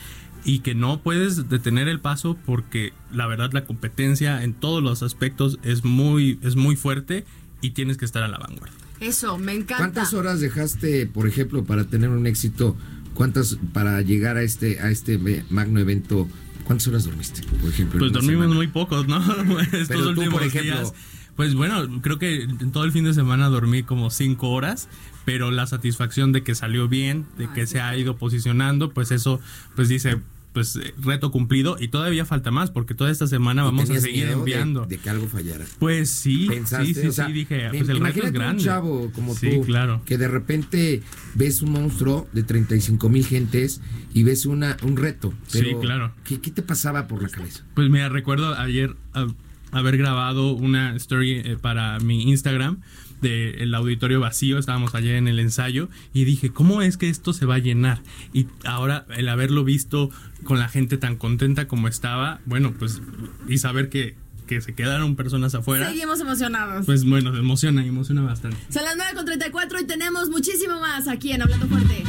S6: Y que no puedes detener el paso porque la verdad la competencia en todos los aspectos es muy, es muy fuerte y tienes que estar a la vanguardia.
S4: Eso, me encanta.
S8: ¿Cuántas horas dejaste, por ejemplo, para tener un éxito? ¿Cuántas para llegar a este a este magno evento? ¿Cuántas horas dormiste, por ejemplo?
S6: Pues dormimos
S8: semana?
S6: muy pocos, ¿no? Estos
S8: Pero tú,
S6: últimos
S8: por ejemplo-
S6: días. Pues bueno, creo que en todo el fin de semana dormí como cinco horas, pero la satisfacción de que salió bien, de que se ha ido posicionando, pues eso, pues dice, pues eh, reto cumplido y todavía falta más porque toda esta semana
S8: ¿Y
S6: vamos a seguir
S8: de-
S6: enviando.
S8: De, que algo fallara.
S6: Pues sí,
S8: pensaste,
S6: sí, sí,
S8: o sea,
S6: sí, dije, pues el reto es grande.
S8: un chavo como
S6: sí,
S8: tú,
S6: claro.
S8: que de repente ves un monstruo de 35 mil gentes y ves una un reto.
S6: Sí, claro.
S8: ¿qué, qué te pasaba por la cabeza?
S6: Pues mira, recuerdo ayer ah, haber grabado una story eh, para mi Instagram del auditorio vacío, estábamos allá en el ensayo y dije, ¿cómo es que esto se va a llenar? Y ahora el haberlo visto con la gente tan contenta como estaba, bueno, pues y saber que, que se quedaron personas afuera,
S4: Seguimos emocionados.
S6: pues bueno, emociona, emociona bastante.
S4: Son las 9 con 34 y tenemos muchísimo más aquí en Hablando Fuerte.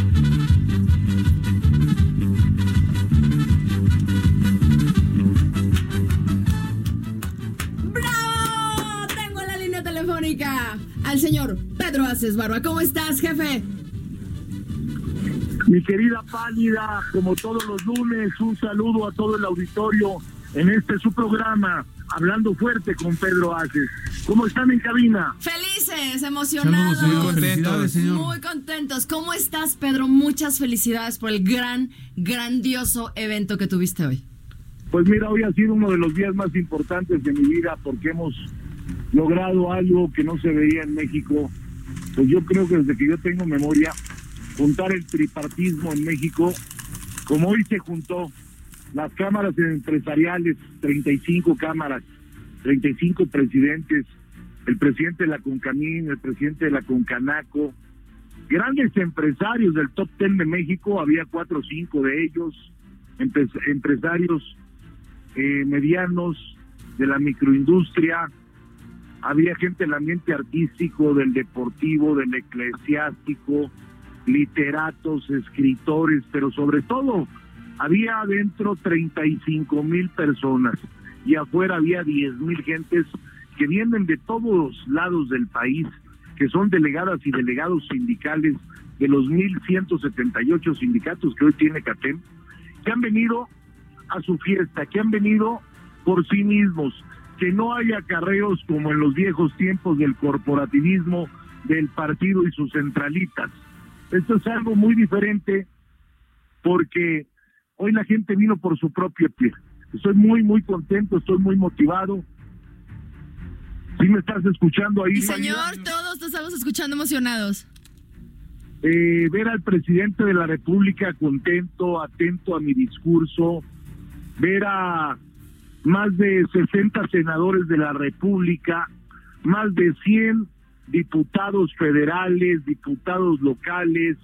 S4: ¡Bravo! Tengo en la línea telefónica al señor Pedro Aces Barba. ¿Cómo estás, jefe?
S10: Mi querida Pálida, como todos los lunes, un saludo a todo el auditorio en este su programa, Hablando Fuerte con Pedro Aces. ¿Cómo están en cabina?
S4: Felices, emocionados.
S7: Saludos, señor. Felicidades, señor.
S4: Muy contentos. ¿Cómo estás, Pedro? Muchas felicidades por el gran, grandioso evento que tuviste hoy.
S10: Pues mira, hoy ha sido uno de los días más importantes de mi vida porque hemos logrado algo que no se veía en México. Pues yo creo que desde que yo tengo memoria, juntar el tripartismo en México, como hoy se juntó las cámaras empresariales, 35 cámaras, 35 presidentes, el presidente de la Concamín, el presidente de la Concanaco, grandes empresarios del top 10 de México, había cuatro o cinco de ellos, empresarios eh, medianos de la microindustria, había gente del ambiente artístico, del deportivo, del eclesiástico, literatos, escritores, pero sobre todo había adentro 35 mil personas y afuera había 10 mil gentes que vienen de todos lados del país, que son delegadas y delegados sindicales de los 1.178 sindicatos que hoy tiene CATEM, que han venido a su fiesta, que han venido por sí mismos, que no haya carreos como en los viejos tiempos del corporativismo del partido y sus centralitas. Esto es algo muy diferente porque hoy la gente vino por su propio pie. Estoy muy, muy contento, estoy muy motivado. ¿Sí me estás escuchando ahí?
S4: Señor, todos te estamos escuchando emocionados.
S10: Eh, ver al presidente de la República contento, atento a mi discurso, ver a más de 60 senadores de la República, más de 100 diputados federales, diputados locales,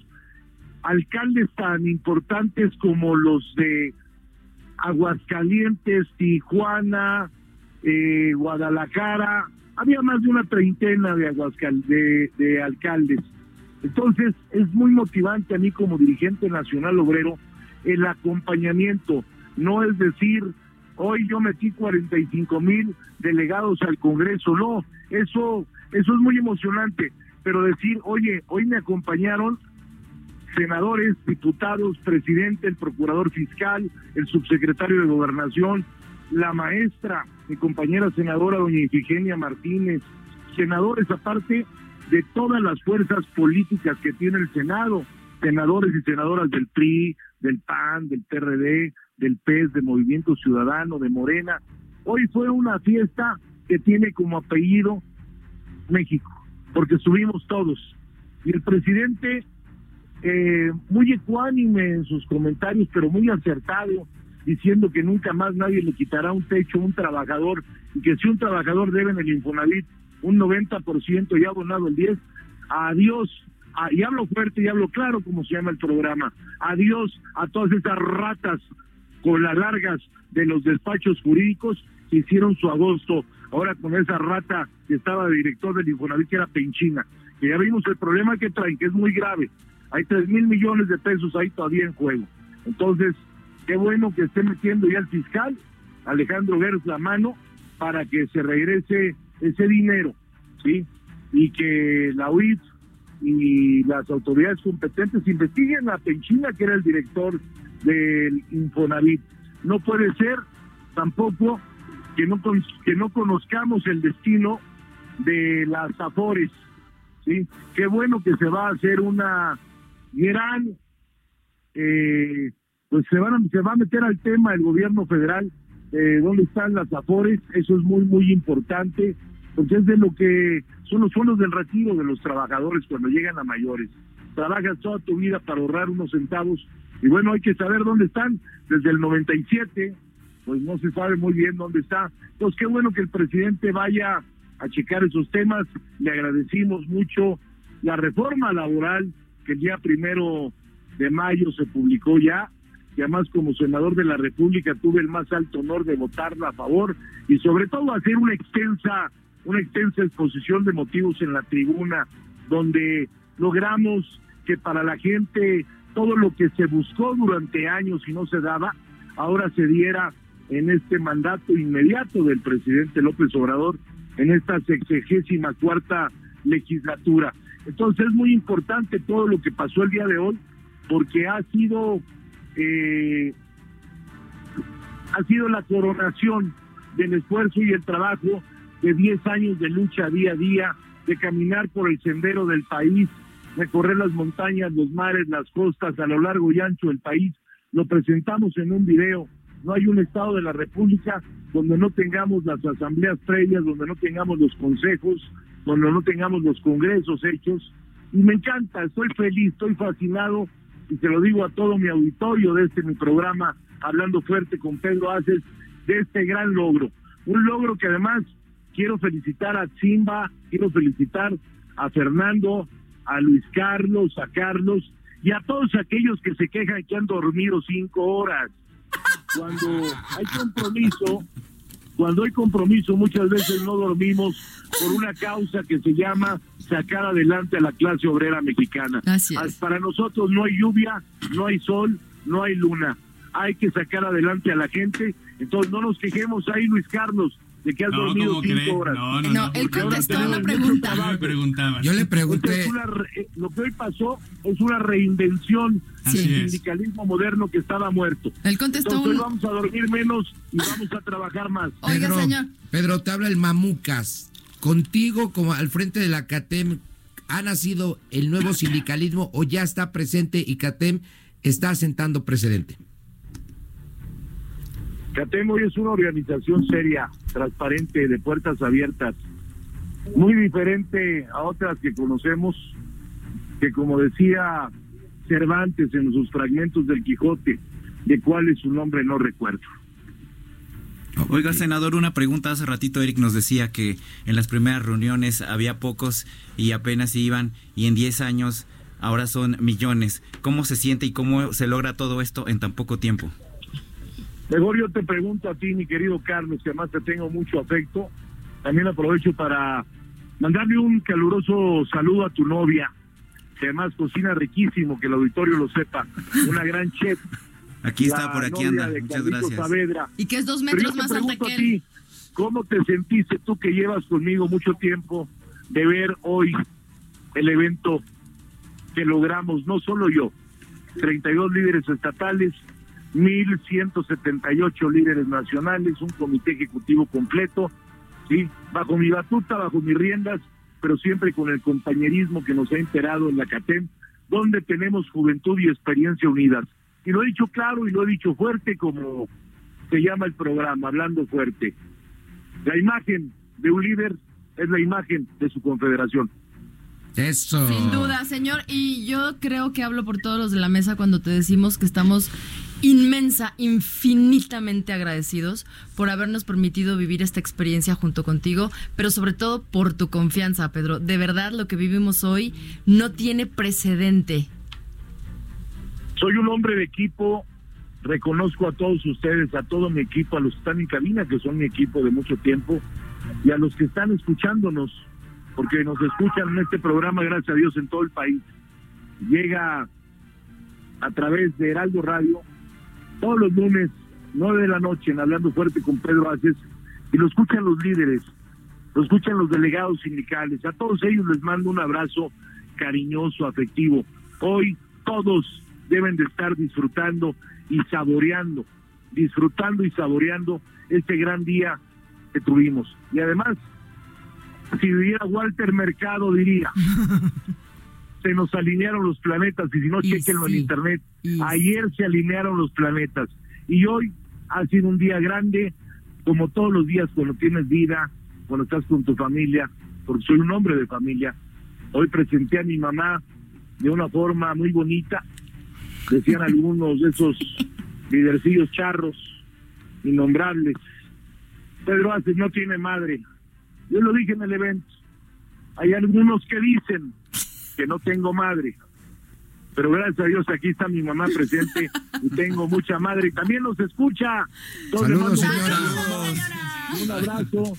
S10: alcaldes tan importantes como los de Aguascalientes, Tijuana, eh, Guadalajara, había más de una treintena de, Aguascal de, de alcaldes. Entonces es muy motivante a mí como dirigente nacional obrero el acompañamiento, no es decir, hoy yo metí 45 mil delegados al Congreso, no, eso, eso es muy emocionante, pero decir, oye, hoy me acompañaron senadores, diputados, presidente, el procurador fiscal, el subsecretario de gobernación, la maestra, mi compañera senadora doña Ifigenia Martínez, senadores aparte de todas las fuerzas políticas que tiene el Senado, senadores y senadoras del PRI, del PAN, del PRD, del PES, de Movimiento Ciudadano, de Morena. Hoy fue una fiesta que tiene como apellido México, porque estuvimos todos. Y el presidente, eh, muy ecuánime en sus comentarios, pero muy acertado, diciendo que nunca más nadie le quitará un techo a un trabajador y que si un trabajador debe en el Infonavit un 90% y ha abonado el 10%, adiós, y hablo fuerte y hablo claro como se llama el programa, adiós a todas esas ratas con las largas de los despachos jurídicos que hicieron su agosto, ahora con esa rata que estaba director del Infonavit que era Penchina, que ya vimos el problema que traen, que es muy grave, hay tres mil millones de pesos ahí todavía en juego, entonces Qué bueno que esté metiendo ya el fiscal, Alejandro Gers, la mano para que se regrese ese dinero, ¿sí? Y que la UIF y las autoridades competentes investiguen a Penchina, que era el director del Infonavit. No puede ser tampoco que no, que no conozcamos el destino de las Afores, ¿sí? Qué bueno que se va a hacer una gran eh, pues se, van se va a meter al tema el gobierno federal, eh, dónde están las afores, eso es muy, muy importante, porque es de lo que son los fondos del retiro de los trabajadores cuando llegan a mayores. Trabajas toda tu vida para ahorrar unos centavos y bueno, hay que saber dónde están. Desde el 97, pues no se sabe muy bien dónde está. Entonces, qué bueno que el presidente vaya a checar esos temas. Le agradecimos mucho la reforma laboral que el día primero de mayo se publicó ya y además como senador de la República tuve el más alto honor de votarla a favor y sobre todo hacer una extensa una extensa exposición de motivos en la tribuna donde logramos que para la gente todo lo que se buscó durante años y no se daba, ahora se diera en este mandato inmediato del presidente López Obrador en esta sexagésima cuarta legislatura. Entonces es muy importante todo lo que pasó el día de hoy porque ha sido eh, ha sido la coronación del esfuerzo y el trabajo de 10 años de lucha día a día, de caminar por el sendero del país, recorrer las montañas, los mares, las costas a lo largo y ancho del país. Lo presentamos en un video. No hay un Estado de la República donde no tengamos las asambleas previas, donde no tengamos los consejos, donde no tengamos los congresos hechos. Y me encanta, estoy feliz, estoy fascinado y se lo digo a todo mi auditorio de este mi programa, hablando fuerte con Pedro Aces, de este gran logro. Un logro que además quiero felicitar a Simba, quiero felicitar a Fernando, a Luis Carlos, a Carlos y a todos aquellos que se quejan que han dormido cinco horas. Cuando hay compromiso, cuando hay compromiso muchas veces no dormimos por una causa que se llama sacar adelante a la clase obrera mexicana. Para nosotros no hay lluvia, no hay sol, no hay luna. Hay que sacar adelante a la gente. Entonces no nos quejemos ahí, Luis Carlos. De que has dormido cinco horas.
S4: No, no, no. él contestó una pregunta.
S8: Yo le pregunté.
S10: Eh, lo que hoy pasó es una reinvención del sindicalismo moderno que estaba muerto.
S4: Él contestó
S10: Entonces, hoy vamos a dormir menos y vamos a trabajar más.
S4: Oiga, señor.
S8: Pedro, te habla el Mamucas. Contigo, como al frente de la CATEM, ¿ha nacido el nuevo sindicalismo o ya está presente y CATEM está sentando precedente?
S10: CATEM hoy es una organización seria, transparente, de puertas abiertas, muy diferente a otras que conocemos, que como decía Cervantes en sus fragmentos del Quijote, de cuál es su nombre no recuerdo.
S5: Oiga, senador, una pregunta. Hace ratito Eric nos decía que en las primeras reuniones había pocos y apenas iban y en 10 años ahora son millones. ¿Cómo se siente y cómo se logra todo esto en tan poco tiempo?
S10: Mejor yo te pregunto a ti, mi querido Carlos, que además te tengo mucho afecto. También aprovecho para mandarle un caluroso saludo a tu novia, que además cocina riquísimo, que el auditorio lo sepa. Una gran chef.
S5: Aquí está, por aquí anda. Muchas gracias.
S10: Saavedra.
S4: Y que es dos metros más alta que él.
S10: ¿Cómo te sentiste tú que llevas conmigo mucho tiempo de ver hoy el evento que logramos, no solo yo, 32 líderes estatales, 1.178 líderes nacionales, un comité ejecutivo completo, ¿sí? bajo mi batuta, bajo mis riendas, pero siempre con el compañerismo que nos ha enterado en la CATEM, donde tenemos juventud y experiencia unidas. Y lo he dicho claro y lo he dicho fuerte como se llama el programa, hablando fuerte. La imagen de un líder es la imagen de su confederación.
S8: Eso.
S4: Sin duda, señor. Y yo creo que hablo por todos los de la mesa cuando te decimos que estamos inmensa, infinitamente agradecidos por habernos permitido vivir esta experiencia junto contigo, pero sobre todo por tu confianza, Pedro. De verdad, lo que vivimos hoy no tiene precedente.
S10: Soy un hombre de equipo, reconozco a todos ustedes, a todo mi equipo, a los que están en cabina, que son mi equipo de mucho tiempo, y a los que están escuchándonos porque nos escuchan en este programa, gracias a Dios, en todo el país. Llega a través de Heraldo Radio todos los lunes, nueve de la noche, en Hablando Fuerte con Pedro Aces, y lo escuchan los líderes, lo escuchan los delegados sindicales. A todos ellos les mando un abrazo cariñoso, afectivo. Hoy todos deben de estar disfrutando y saboreando, disfrutando y saboreando este gran día que tuvimos. Y además, si viviera Walter Mercado diría, se nos alinearon los planetas y si no, chequenlo en internet, ayer se alinearon los planetas y hoy ha sido un día grande, como todos los días cuando tienes vida, cuando estás con tu familia, porque soy un hombre de familia. Hoy presenté a mi mamá de una forma muy bonita, decían algunos de esos lidercillos charros, innombrables. Pedro Aces no tiene madre, yo lo dije en el evento. Hay algunos que dicen que no tengo madre, pero gracias a Dios aquí está mi mamá presente y tengo mucha madre. Y también nos escucha.
S8: Saludos,
S10: Un abrazo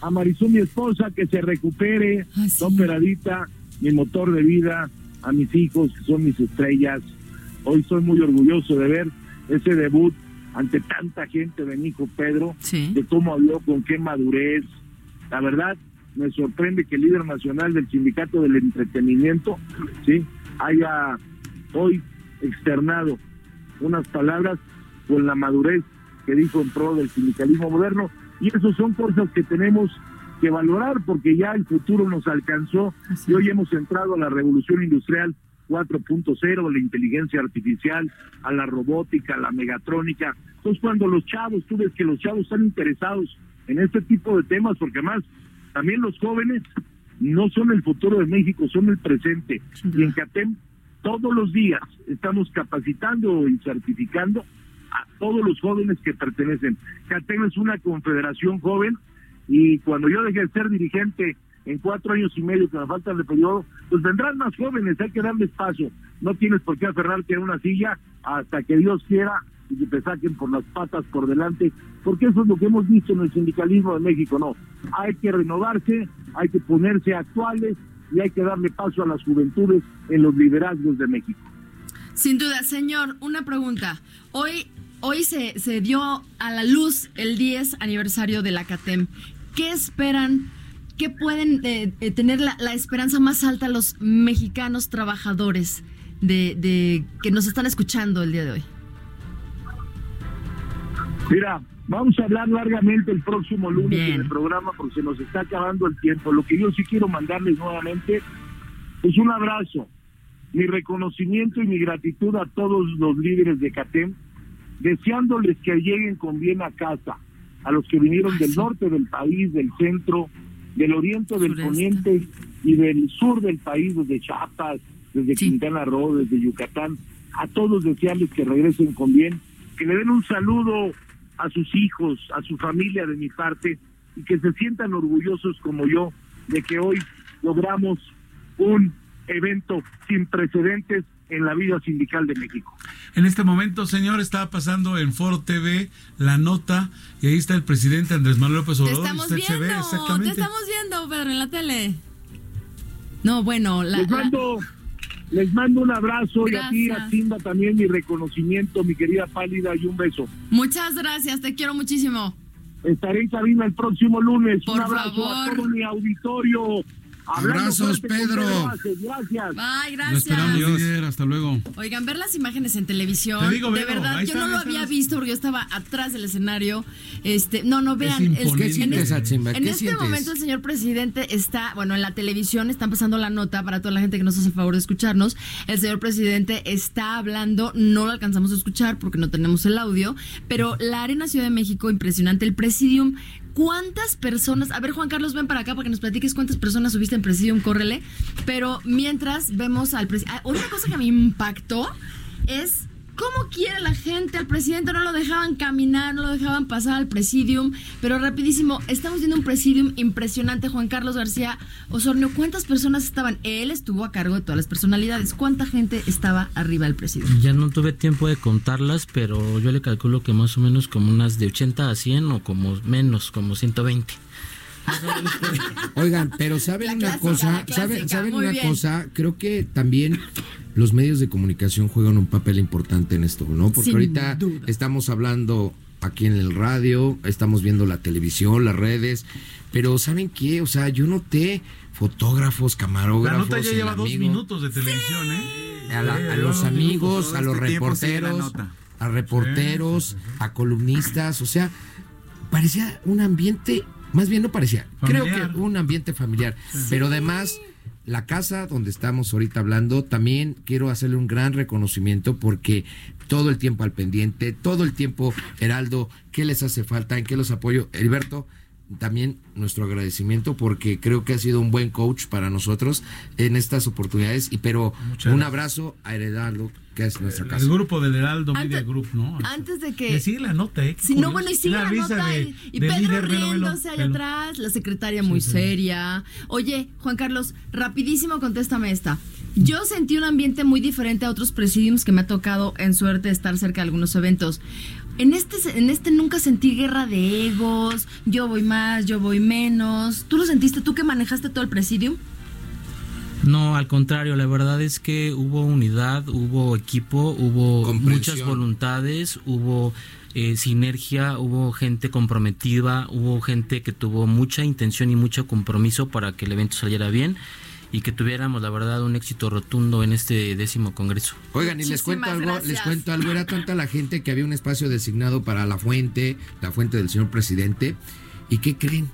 S10: a Marisú, mi esposa, que se recupere, operadita, mi motor de vida, a mis hijos, que son mis estrellas. Hoy estoy muy orgulloso de ver ese debut ante tanta gente de mi hijo Pedro, de cómo habló, con qué madurez, la verdad, me sorprende que el líder nacional del sindicato del entretenimiento, sí, haya hoy externado unas palabras con la madurez que dijo en pro del sindicalismo moderno. Y eso son cosas que tenemos que valorar porque ya el futuro nos alcanzó. Y hoy hemos entrado a la revolución industrial 4.0, la inteligencia artificial, a la robótica, a la megatrónica. Entonces cuando los chavos, tú ves que los chavos están interesados en este tipo de temas, porque además también los jóvenes no son el futuro de México, son el presente. Y en CATEM todos los días estamos capacitando y certificando a todos los jóvenes que pertenecen. CATEM es una confederación joven y cuando yo deje de ser dirigente en cuatro años y medio que me faltan de periodo, pues vendrán más jóvenes, hay que darles paso. No tienes por qué aferrarte a una silla hasta que Dios quiera y que te saquen por las patas por delante, porque eso es lo que hemos visto en el sindicalismo de México, no. Hay que renovarse, hay que ponerse actuales y hay que darle paso a las juventudes en los liderazgos de México.
S4: Sin duda, señor, una pregunta. Hoy hoy se, dio a la luz el 10 aniversario de la CATEM. ¿Qué esperan? ¿Qué pueden eh, eh, tener la, esperanza más alta los mexicanos trabajadores de que nos están escuchando el día de hoy?
S10: Mira, vamos a hablar largamente el próximo lunes en el programa porque se nos está acabando el tiempo. Lo que yo sí quiero mandarles nuevamente es un abrazo, mi reconocimiento y mi gratitud a todos los líderes de CATEM, deseándoles que lleguen con bien a casa, a los que vinieron del norte del país, del centro, del oriente, del poniente y del sur del país, desde Chiapas, desde Quintana Roo, desde Yucatán, a todos desearles que regresen con bien, que le den un saludo a sus hijos, a su familia de mi parte y que se sientan orgullosos como yo de que hoy logramos un evento sin precedentes en la vida sindical de México.
S7: En este momento, señor, está pasando en Foro TV la nota y ahí está el presidente Andrés Manuel López Obrador.
S4: Te estamos
S7: ve
S4: viendo,
S7: exactamente.
S4: te estamos viendo, Pedro, en la tele. No, bueno, la,
S10: les
S4: la-
S10: les mando un abrazo y a ti, a Simba también mi reconocimiento, mi querida Pálida, y un beso.
S4: muchas gracias, te quiero muchísimo.
S10: Estaré en cabina el próximo lunes.
S4: Por
S10: un abrazo a todo mi auditorio.
S8: Abrazos, Pedro.
S10: Gracias.
S4: Bye,
S7: Lo esperamos,
S4: gracias.
S7: Hasta luego.
S4: Oigan, ver las imágenes en televisión,
S7: Te digo,
S4: de verdad,
S7: ahí
S4: yo
S7: está,
S4: no lo
S7: está.
S4: había visto porque yo estaba atrás del escenario. Este, no, no vean.
S7: Es
S4: el-
S7: imponente.
S8: ¿Qué sientes,
S4: en, en
S8: ¿Qué
S4: este
S8: sientes?
S4: momento el señor presidente está, bueno, en la televisión están pasando la nota para toda la gente que nos hace el favor de escucharnos. El señor presidente está hablando, no lo alcanzamos a escuchar porque no tenemos el audio, pero la Arena Ciudad de México, impresionante, el Presidium. ¿Cuántas personas? A ver, Juan Carlos, ven para acá para que nos platiques cuántas personas subiste en Presidium, córrele. Pero mientras vemos al presidente. Otra cosa que me impactó es cómo quiere la gente al presidente. No lo dejaban caminar, no lo dejaban pasar al presidium. Pero rapidísimo, estamos viendo un presidium impresionante. Juan Carlos García Osornio, ¿cuántas personas estaban? Él estuvo a cargo de todas las personalidades. ¿Cuánta gente estaba arriba del presidium?
S11: Ya no tuve tiempo de contarlas, pero yo le calculo que más o menos como unas de 80 a 100 o como menos, como 120.
S8: Oigan, pero saben una cosa, saben, una
S4: bien.
S8: cosa, creo que también los medios de comunicación juegan un papel importante en esto, ¿no? Porque
S4: Sin
S8: ahorita
S4: duda.
S8: estamos hablando aquí en el radio, estamos viendo la televisión, las redes, pero ¿saben qué? O sea, yo noté fotógrafos,
S7: La
S8: camarógrafos,
S7: nota ya lleva dos minutos de televisión, ¿eh?
S8: a, la- a los amigos, a los
S5: este la
S8: reporteros,
S5: nota.
S8: a reporteros, a columnistas, o sea, parecía un ambiente, más bien no parecía, creo que un ambiente familiar, pero además la casa donde estamos ahorita hablando, también quiero hacerle un gran reconocimiento porque todo el tiempo al pendiente, todo el tiempo, Heraldo, ¿qué les hace falta? ¿En qué los apoyo? Heriberto, también nuestro agradecimiento porque creo que ha sido un buen coach para nosotros en estas oportunidades, y pero
S7: Muchas
S8: un
S7: gracias.
S8: abrazo a Heraldo, que es nuestra casa.
S7: El grupo del Heraldo
S4: Antes-
S7: Media Group, ¿no?
S4: Antes de que.
S7: Sigue la nota, ¿eh?
S4: Sí, no, bueno, y sigue
S7: Una
S4: la nota.
S7: de-
S4: y
S7: de
S4: Pedro
S7: líder, velo, velo,
S4: riéndose allá
S7: velo.
S4: atrás, la secretaria muy
S7: sí.
S4: seria. Oye, Juan Carlos, rapidísimo contéstame esta. Yo sentí un ambiente muy diferente a otros presidiums que me ha tocado en suerte estar cerca de algunos eventos. En este, en este nunca sentí guerra de egos, yo voy más, yo voy menos. ¿Tú lo sentiste tú que manejaste todo el presidium?
S11: No, al contrario, la verdad es que hubo unidad, hubo equipo, hubo muchas voluntades, hubo eh, sinergia, hubo gente comprometida, hubo gente que tuvo mucha intención y mucho compromiso para que el evento saliera bien y que tuviéramos, la verdad, un éxito rotundo en este décimo congreso.
S8: Oigan, y les cuento algo, les cuento algo, era tanta la gente que había un espacio designado para la fuente, la fuente del señor presidente, y ¿qué creen?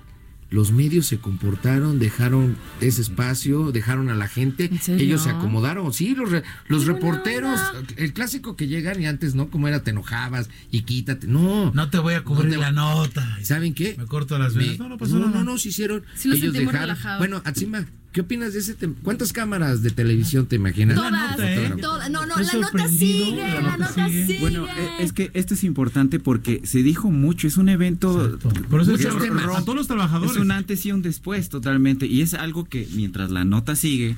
S8: Los medios se comportaron, dejaron ese espacio, dejaron a la gente, ellos se acomodaron, sí, los, re- los reporteros, el clásico que llegan y antes no, como era te enojabas y quítate, no,
S7: No te voy a cubrir
S8: No te-
S7: la nota.
S8: ¿saben qué?
S7: Me corto las
S8: Me-
S7: venas. No, no pasó
S8: no,
S7: nada.
S8: no, no, se hicieron.
S4: Sí lo
S8: ellos dejaron.
S4: relajado.
S8: Bueno, Atsima, ¿qué opinas de ese tema? ¿Cuántas cámaras de televisión te imaginas?
S4: Todas,
S7: nota, ¿eh?
S4: todas. No, no, la nota sigue,
S7: la
S4: la
S7: nota sigue.
S4: sigue.
S5: Bueno, eh, es que esto es importante porque se dijo mucho, es un evento
S7: Por eso es a todos los trabajadores.
S5: Es un antes y un después totalmente. Y es algo que mientras la nota sigue,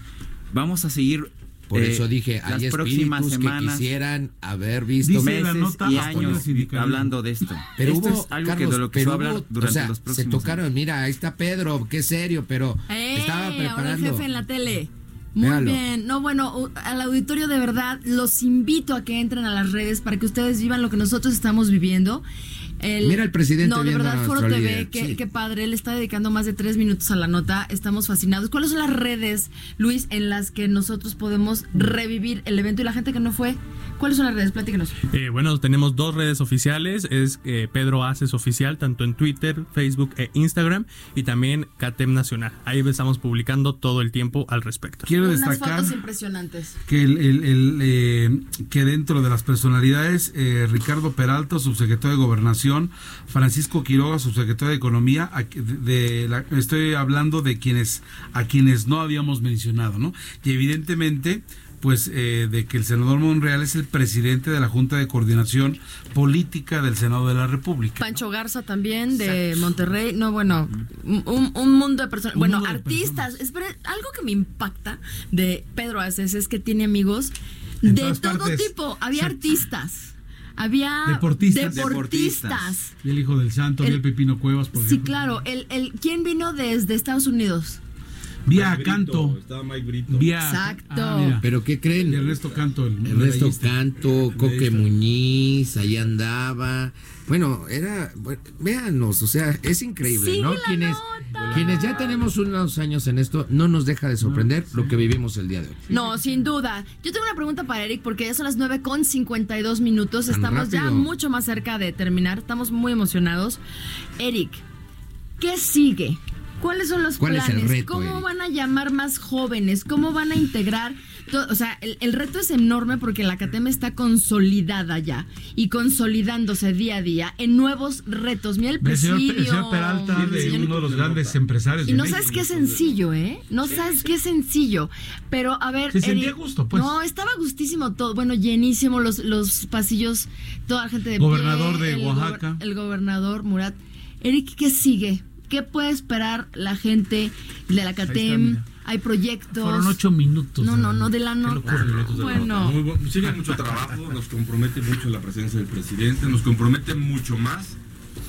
S5: vamos a seguir.
S8: Por
S5: eh,
S8: eso dije,
S5: las
S8: hay
S5: próximas
S8: espíritus que
S5: semanas,
S8: quisieran haber visto
S5: meses
S7: nota
S5: y años hablando de esto.
S8: Pero
S5: esto
S8: hubo,
S5: es algo
S8: Carlos,
S5: que de lo que se
S8: pero
S5: va a hablar
S8: hubo,
S5: durante
S8: o sea,
S5: los
S8: se
S5: próximos
S8: tocaron, mira, ahí está Pedro, qué serio, pero
S4: Eh,
S8: estaba
S4: ahora el
S8: preparando.
S4: jefe en la tele. Muy
S8: Véalo.
S4: bien. No, bueno, al auditorio de verdad los invito a que entren a las redes para que ustedes vivan lo que nosotros estamos viviendo. El-
S8: Mira el presidente
S4: No, de verdad, Foro TV, qué,
S8: sí.
S4: qué padre. Él está dedicando más de tres minutos a la nota. Estamos fascinados. ¿Cuáles son las redes, Luis, en las que nosotros podemos revivir el evento y la gente que no fue? ¿Cuáles son las redes? Platíquenos.
S6: Eh, bueno, tenemos dos redes oficiales, es eh, Pedro Aces Oficial, tanto en Twitter, Facebook e Instagram, y también CATEM Nacional. Ahí estamos publicando todo el tiempo al respecto.
S7: Quiero
S4: Unas
S7: destacar
S4: fotos impresionantes.
S7: que el, el- el, eh, que dentro de las personalidades eh, Ricardo Peralta subsecretario de Gobernación Francisco Quiroga subsecretario de Economía de la- estoy hablando de quienes a quienes no habíamos mencionado no y evidentemente pues eh, de que el senador Monreal es el presidente de la Junta de Coordinación Política del Senado de la República
S4: Pancho Garza también de Monterrey. No, bueno, un, un mundo de personas. Bueno,
S7: de
S4: artistas. Espera, algo que me impacta de Pedro Aces es que tiene amigos
S7: En
S4: de todo
S7: partes.
S4: tipo. Había artistas. Había
S7: Deportistas.
S4: deportistas.
S7: y el hijo del santo
S4: El-
S7: el Pepino Cuevas por
S4: Sí,
S7: ejemplo.
S4: claro. El, el, ¿Quién vino desde Estados Unidos?
S7: Vía
S9: Mike
S7: Canto
S9: Brito, Estaba Mike Brito.
S7: vía
S4: Exacto.
S7: ah.
S8: Pero ¿qué creen?
S7: Y Ernesto Canto el
S8: Ernesto. Canto, Coque. Muñiz, ahí andaba. Bueno, era, bueno, véanos, o sea, es increíble, ¿no?
S4: la
S8: Quienes,
S4: nota.
S8: quienes ya tenemos unos años en esto, no nos deja de sorprender lo que vivimos el día de hoy.
S4: No, sin duda. Yo tengo una pregunta para Eric porque ya son las 9 con 52 minutos.
S8: Tan
S4: Estamos ya mucho más cerca de terminar. Estamos muy emocionados. Eric, ¿qué sigue? ¿Cuáles son los
S8: ¿Cuál es el
S4: planes?
S8: reto,
S4: ¿Cómo
S8: Eric?
S4: van a llamar más jóvenes? ¿Cómo van a integrar? to- O sea, el, el reto es enorme porque la CATEM está consolidada ya y consolidándose día a día en nuevos retos. Mira el
S7: El señor,
S4: presidio.
S7: el señor Peralta, de
S4: señor-
S7: uno de los grandes empresarios.
S4: y
S7: de
S4: no
S7: México.
S4: sabes qué sencillo, ¿eh? No sabes qué sencillo. Pero, a ver.
S7: Se sentía
S4: Eric,
S7: gusto, pues.
S4: No, estaba gustísimo todo. Bueno, llenísimo los, los pasillos, toda la gente de
S7: Gobernador
S4: pie,
S7: de
S4: el gober-
S7: Oaxaca.
S4: el gobernador Murat. Eric, ¿qué sigue? ¿Qué puede esperar la gente de la CATEM? Hay proyectos.
S7: Fueron ocho minutos.
S4: No, no, no, de la
S7: Qué
S4: nota.
S9: de la
S4: Bueno.
S9: nota. Muy bu- sigue mucho trabajo, nos compromete mucho la presencia del presidente, nos compromete mucho más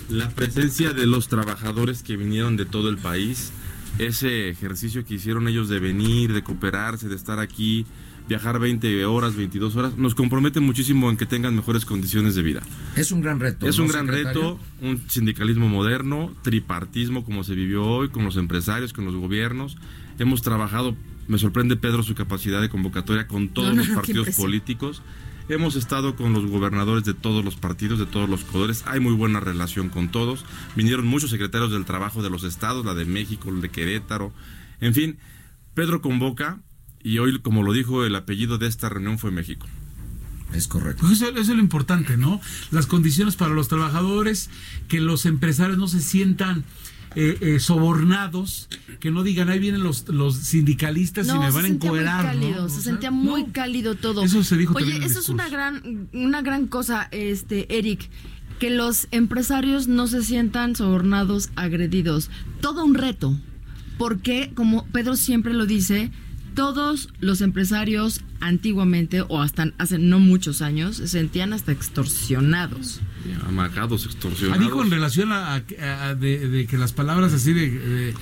S9: la presencia de los trabajadores que vinieron de todo el país, ese ejercicio que hicieron ellos de venir, de cooperarse, de estar aquí, viajar 20 horas, 22 horas, nos compromete muchísimo en que tengan mejores condiciones de vida.
S8: Es un gran reto.
S9: Es
S8: ¿no,
S9: un gran
S8: secretario?
S9: reto, un sindicalismo moderno, tripartismo como se vivió hoy, con los empresarios, con los gobiernos. Hemos trabajado, me sorprende Pedro su capacidad de convocatoria con todos
S4: No, no,
S9: los partidos políticos. Hemos estado con los gobernadores de todos los partidos, de todos los colores. Hay muy buena relación con todos. Vinieron muchos secretarios del trabajo de los estados, la de México, el de Querétaro. En fin, Pedro convoca y hoy, como lo dijo, el apellido de esta reunión fue México.
S8: Es correcto.
S7: Pues eso, eso es lo importante, ¿no? Las condiciones para los trabajadores, que los empresarios no se sientan eh, eh, sobornados, que no digan, ahí vienen los, los sindicalistas y
S4: No,
S7: me
S4: se
S7: van a
S4: sentía muy
S7: encuerar.
S4: cálido,
S7: ¿no?
S4: se
S7: O sea,
S4: sentía muy
S7: no.
S4: cálido todo.
S7: Eso se dijo también
S4: Oye, eso es una gran, una gran cosa, este, Eric, que los empresarios no se sientan sobornados, agredidos. Todo un reto. Porque, como Pedro siempre lo dice, todos los empresarios antiguamente, o hasta hace no muchos años, se sentían hasta extorsionados.
S9: Amagados,
S7: Ah,
S9: extorsionados.
S7: dijo en relación a, a- a- de, de que las palabras así de, de-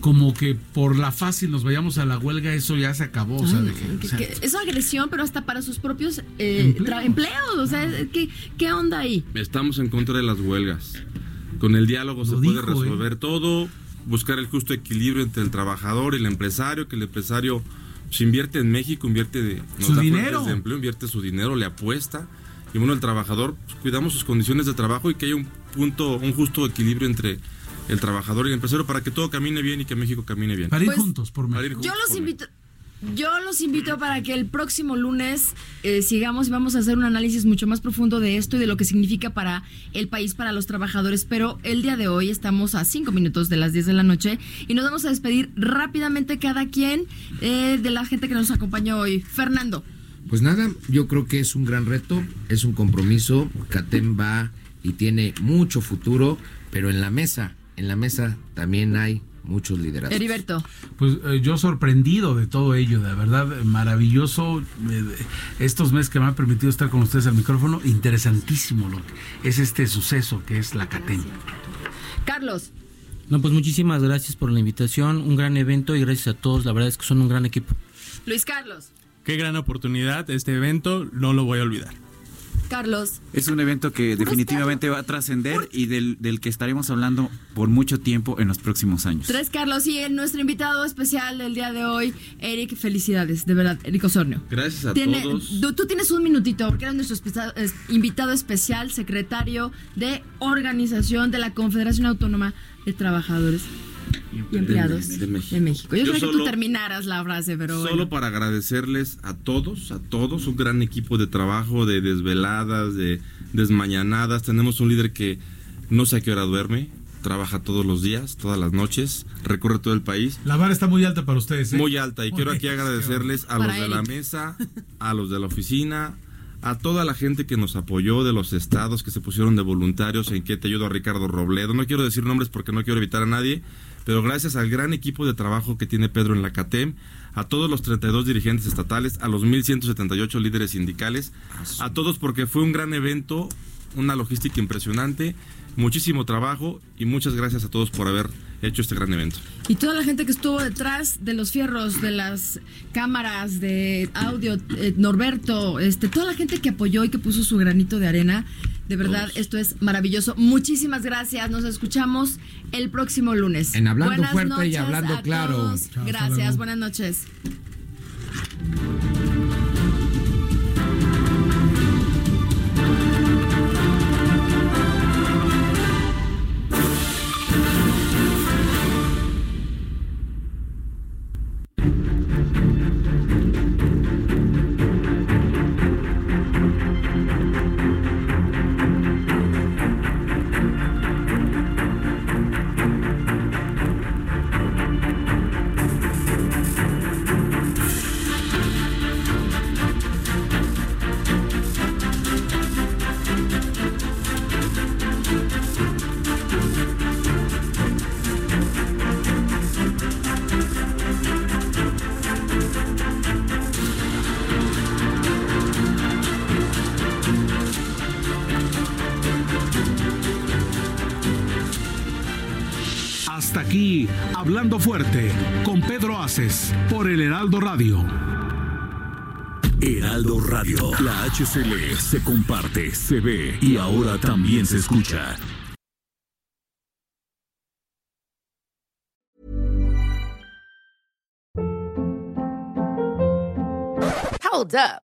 S7: como que por la fácil nos vayamos a la huelga, eso ya se acabó. o sea, de que-
S4: Que-
S7: o sea,
S4: que es agresión, pero hasta para sus propios eh,
S7: Empleos.
S4: O sea, ¿qué, ¿qué onda ahí?
S9: Estamos en contra de las huelgas. Con el diálogo se puede
S7: dijo,
S9: resolver todo, buscar el justo equilibrio entre el trabajador y el empresario, que el empresario se invierte en México, invierte de, nos
S7: Su dinero.
S9: de empleo, invierte su dinero, le apuesta. Y bueno, el trabajador, pues, cuidamos sus condiciones de trabajo y que haya un punto, un justo equilibrio entre el trabajador y el empresario para que todo camine bien y que México camine bien.
S7: para ir
S4: Pues,
S7: juntos por México.
S4: Yo los invito. Yo los invito para que el próximo lunes eh, sigamos y vamos a hacer un análisis mucho más profundo de esto y de lo que significa para el país, para los trabajadores. Pero el día de hoy estamos a cinco minutos de las 10 de la noche y nos vamos a despedir rápidamente cada quien eh, de la gente que nos acompañó hoy. Fernando.
S8: Pues nada, yo creo que es un gran reto, es un compromiso. CATEM va y tiene mucho futuro, pero en la mesa, en la mesa también hay muchos liderazgos.
S4: Heriberto.
S7: Pues eh, yo sorprendido de todo ello, de verdad, eh, maravilloso. eh, estos meses que me han permitido estar con ustedes al micrófono, interesantísimo lo que es este suceso que es la CATEM.
S4: Carlos.
S11: No, pues muchísimas gracias por la invitación, un gran evento y gracias a todos, la verdad es que son un gran equipo.
S4: Luis Carlos.
S6: Qué gran oportunidad este evento, no lo voy a olvidar.
S4: Carlos.
S5: Es un evento que definitivamente va a trascender y del, del, que estaremos hablando por mucho tiempo en los próximos años.
S4: Tres Carlos y nuestro invitado especial del día de hoy, Eric, felicidades, de verdad, Eric Osornio.
S9: Gracias a
S4: Tiene,
S9: todos.
S4: Tú, tú, tienes un minutito, porque eres nuestro especial, invitado especial, secretario de organización de la Confederación Autónoma de Trabajadores y empleados
S9: de, de, México.
S4: de, México. Yo,
S9: Yo
S4: creo
S9: solo,
S4: que tú terminaras la frase, pero
S9: Solo
S4: bueno.
S9: para agradecerles a todos, a todos, un gran equipo de trabajo, de desveladas, de desmañanadas. Tenemos un líder que no sé a qué hora duerme, trabaja todos los días, todas las noches, recorre todo el país.
S7: La vara está muy alta para ustedes. ¿eh?
S9: Muy alta y quiero aquí agradecerles a
S4: Para
S9: los de la mesa, a los de la oficina, a toda la gente que nos apoyó de los estados que se pusieron de voluntarios en que te ayudo a Ricardo Robledo. No quiero decir nombres porque no quiero evitar a nadie, pero gracias al gran equipo de trabajo que tiene Pedro en la CATEM, a todos los 32 dirigentes estatales, a los 1178 líderes sindicales, a todos porque fue un gran evento, una logística impresionante, muchísimo trabajo y muchas gracias a todos por haber hecho este gran evento.
S4: Y toda la gente que estuvo detrás de los fierros, de las cámaras, de audio, eh, Norberto, este, toda la gente que apoyó y que puso su granito de arena, de verdad,
S9: Todos.
S4: esto es maravilloso. Muchísimas gracias. Nos escuchamos el próximo lunes.
S8: En Hablando
S4: Buenas
S8: Fuerte y Hablando Claro.
S7: Chao,
S4: gracias. Buenas noches.
S1: Hablando Fuerte, con Pedro Aces, por el Heraldo Radio. Heraldo Radio, la HCL se comparte, se ve y ahora también se escucha.
S12: Hold up.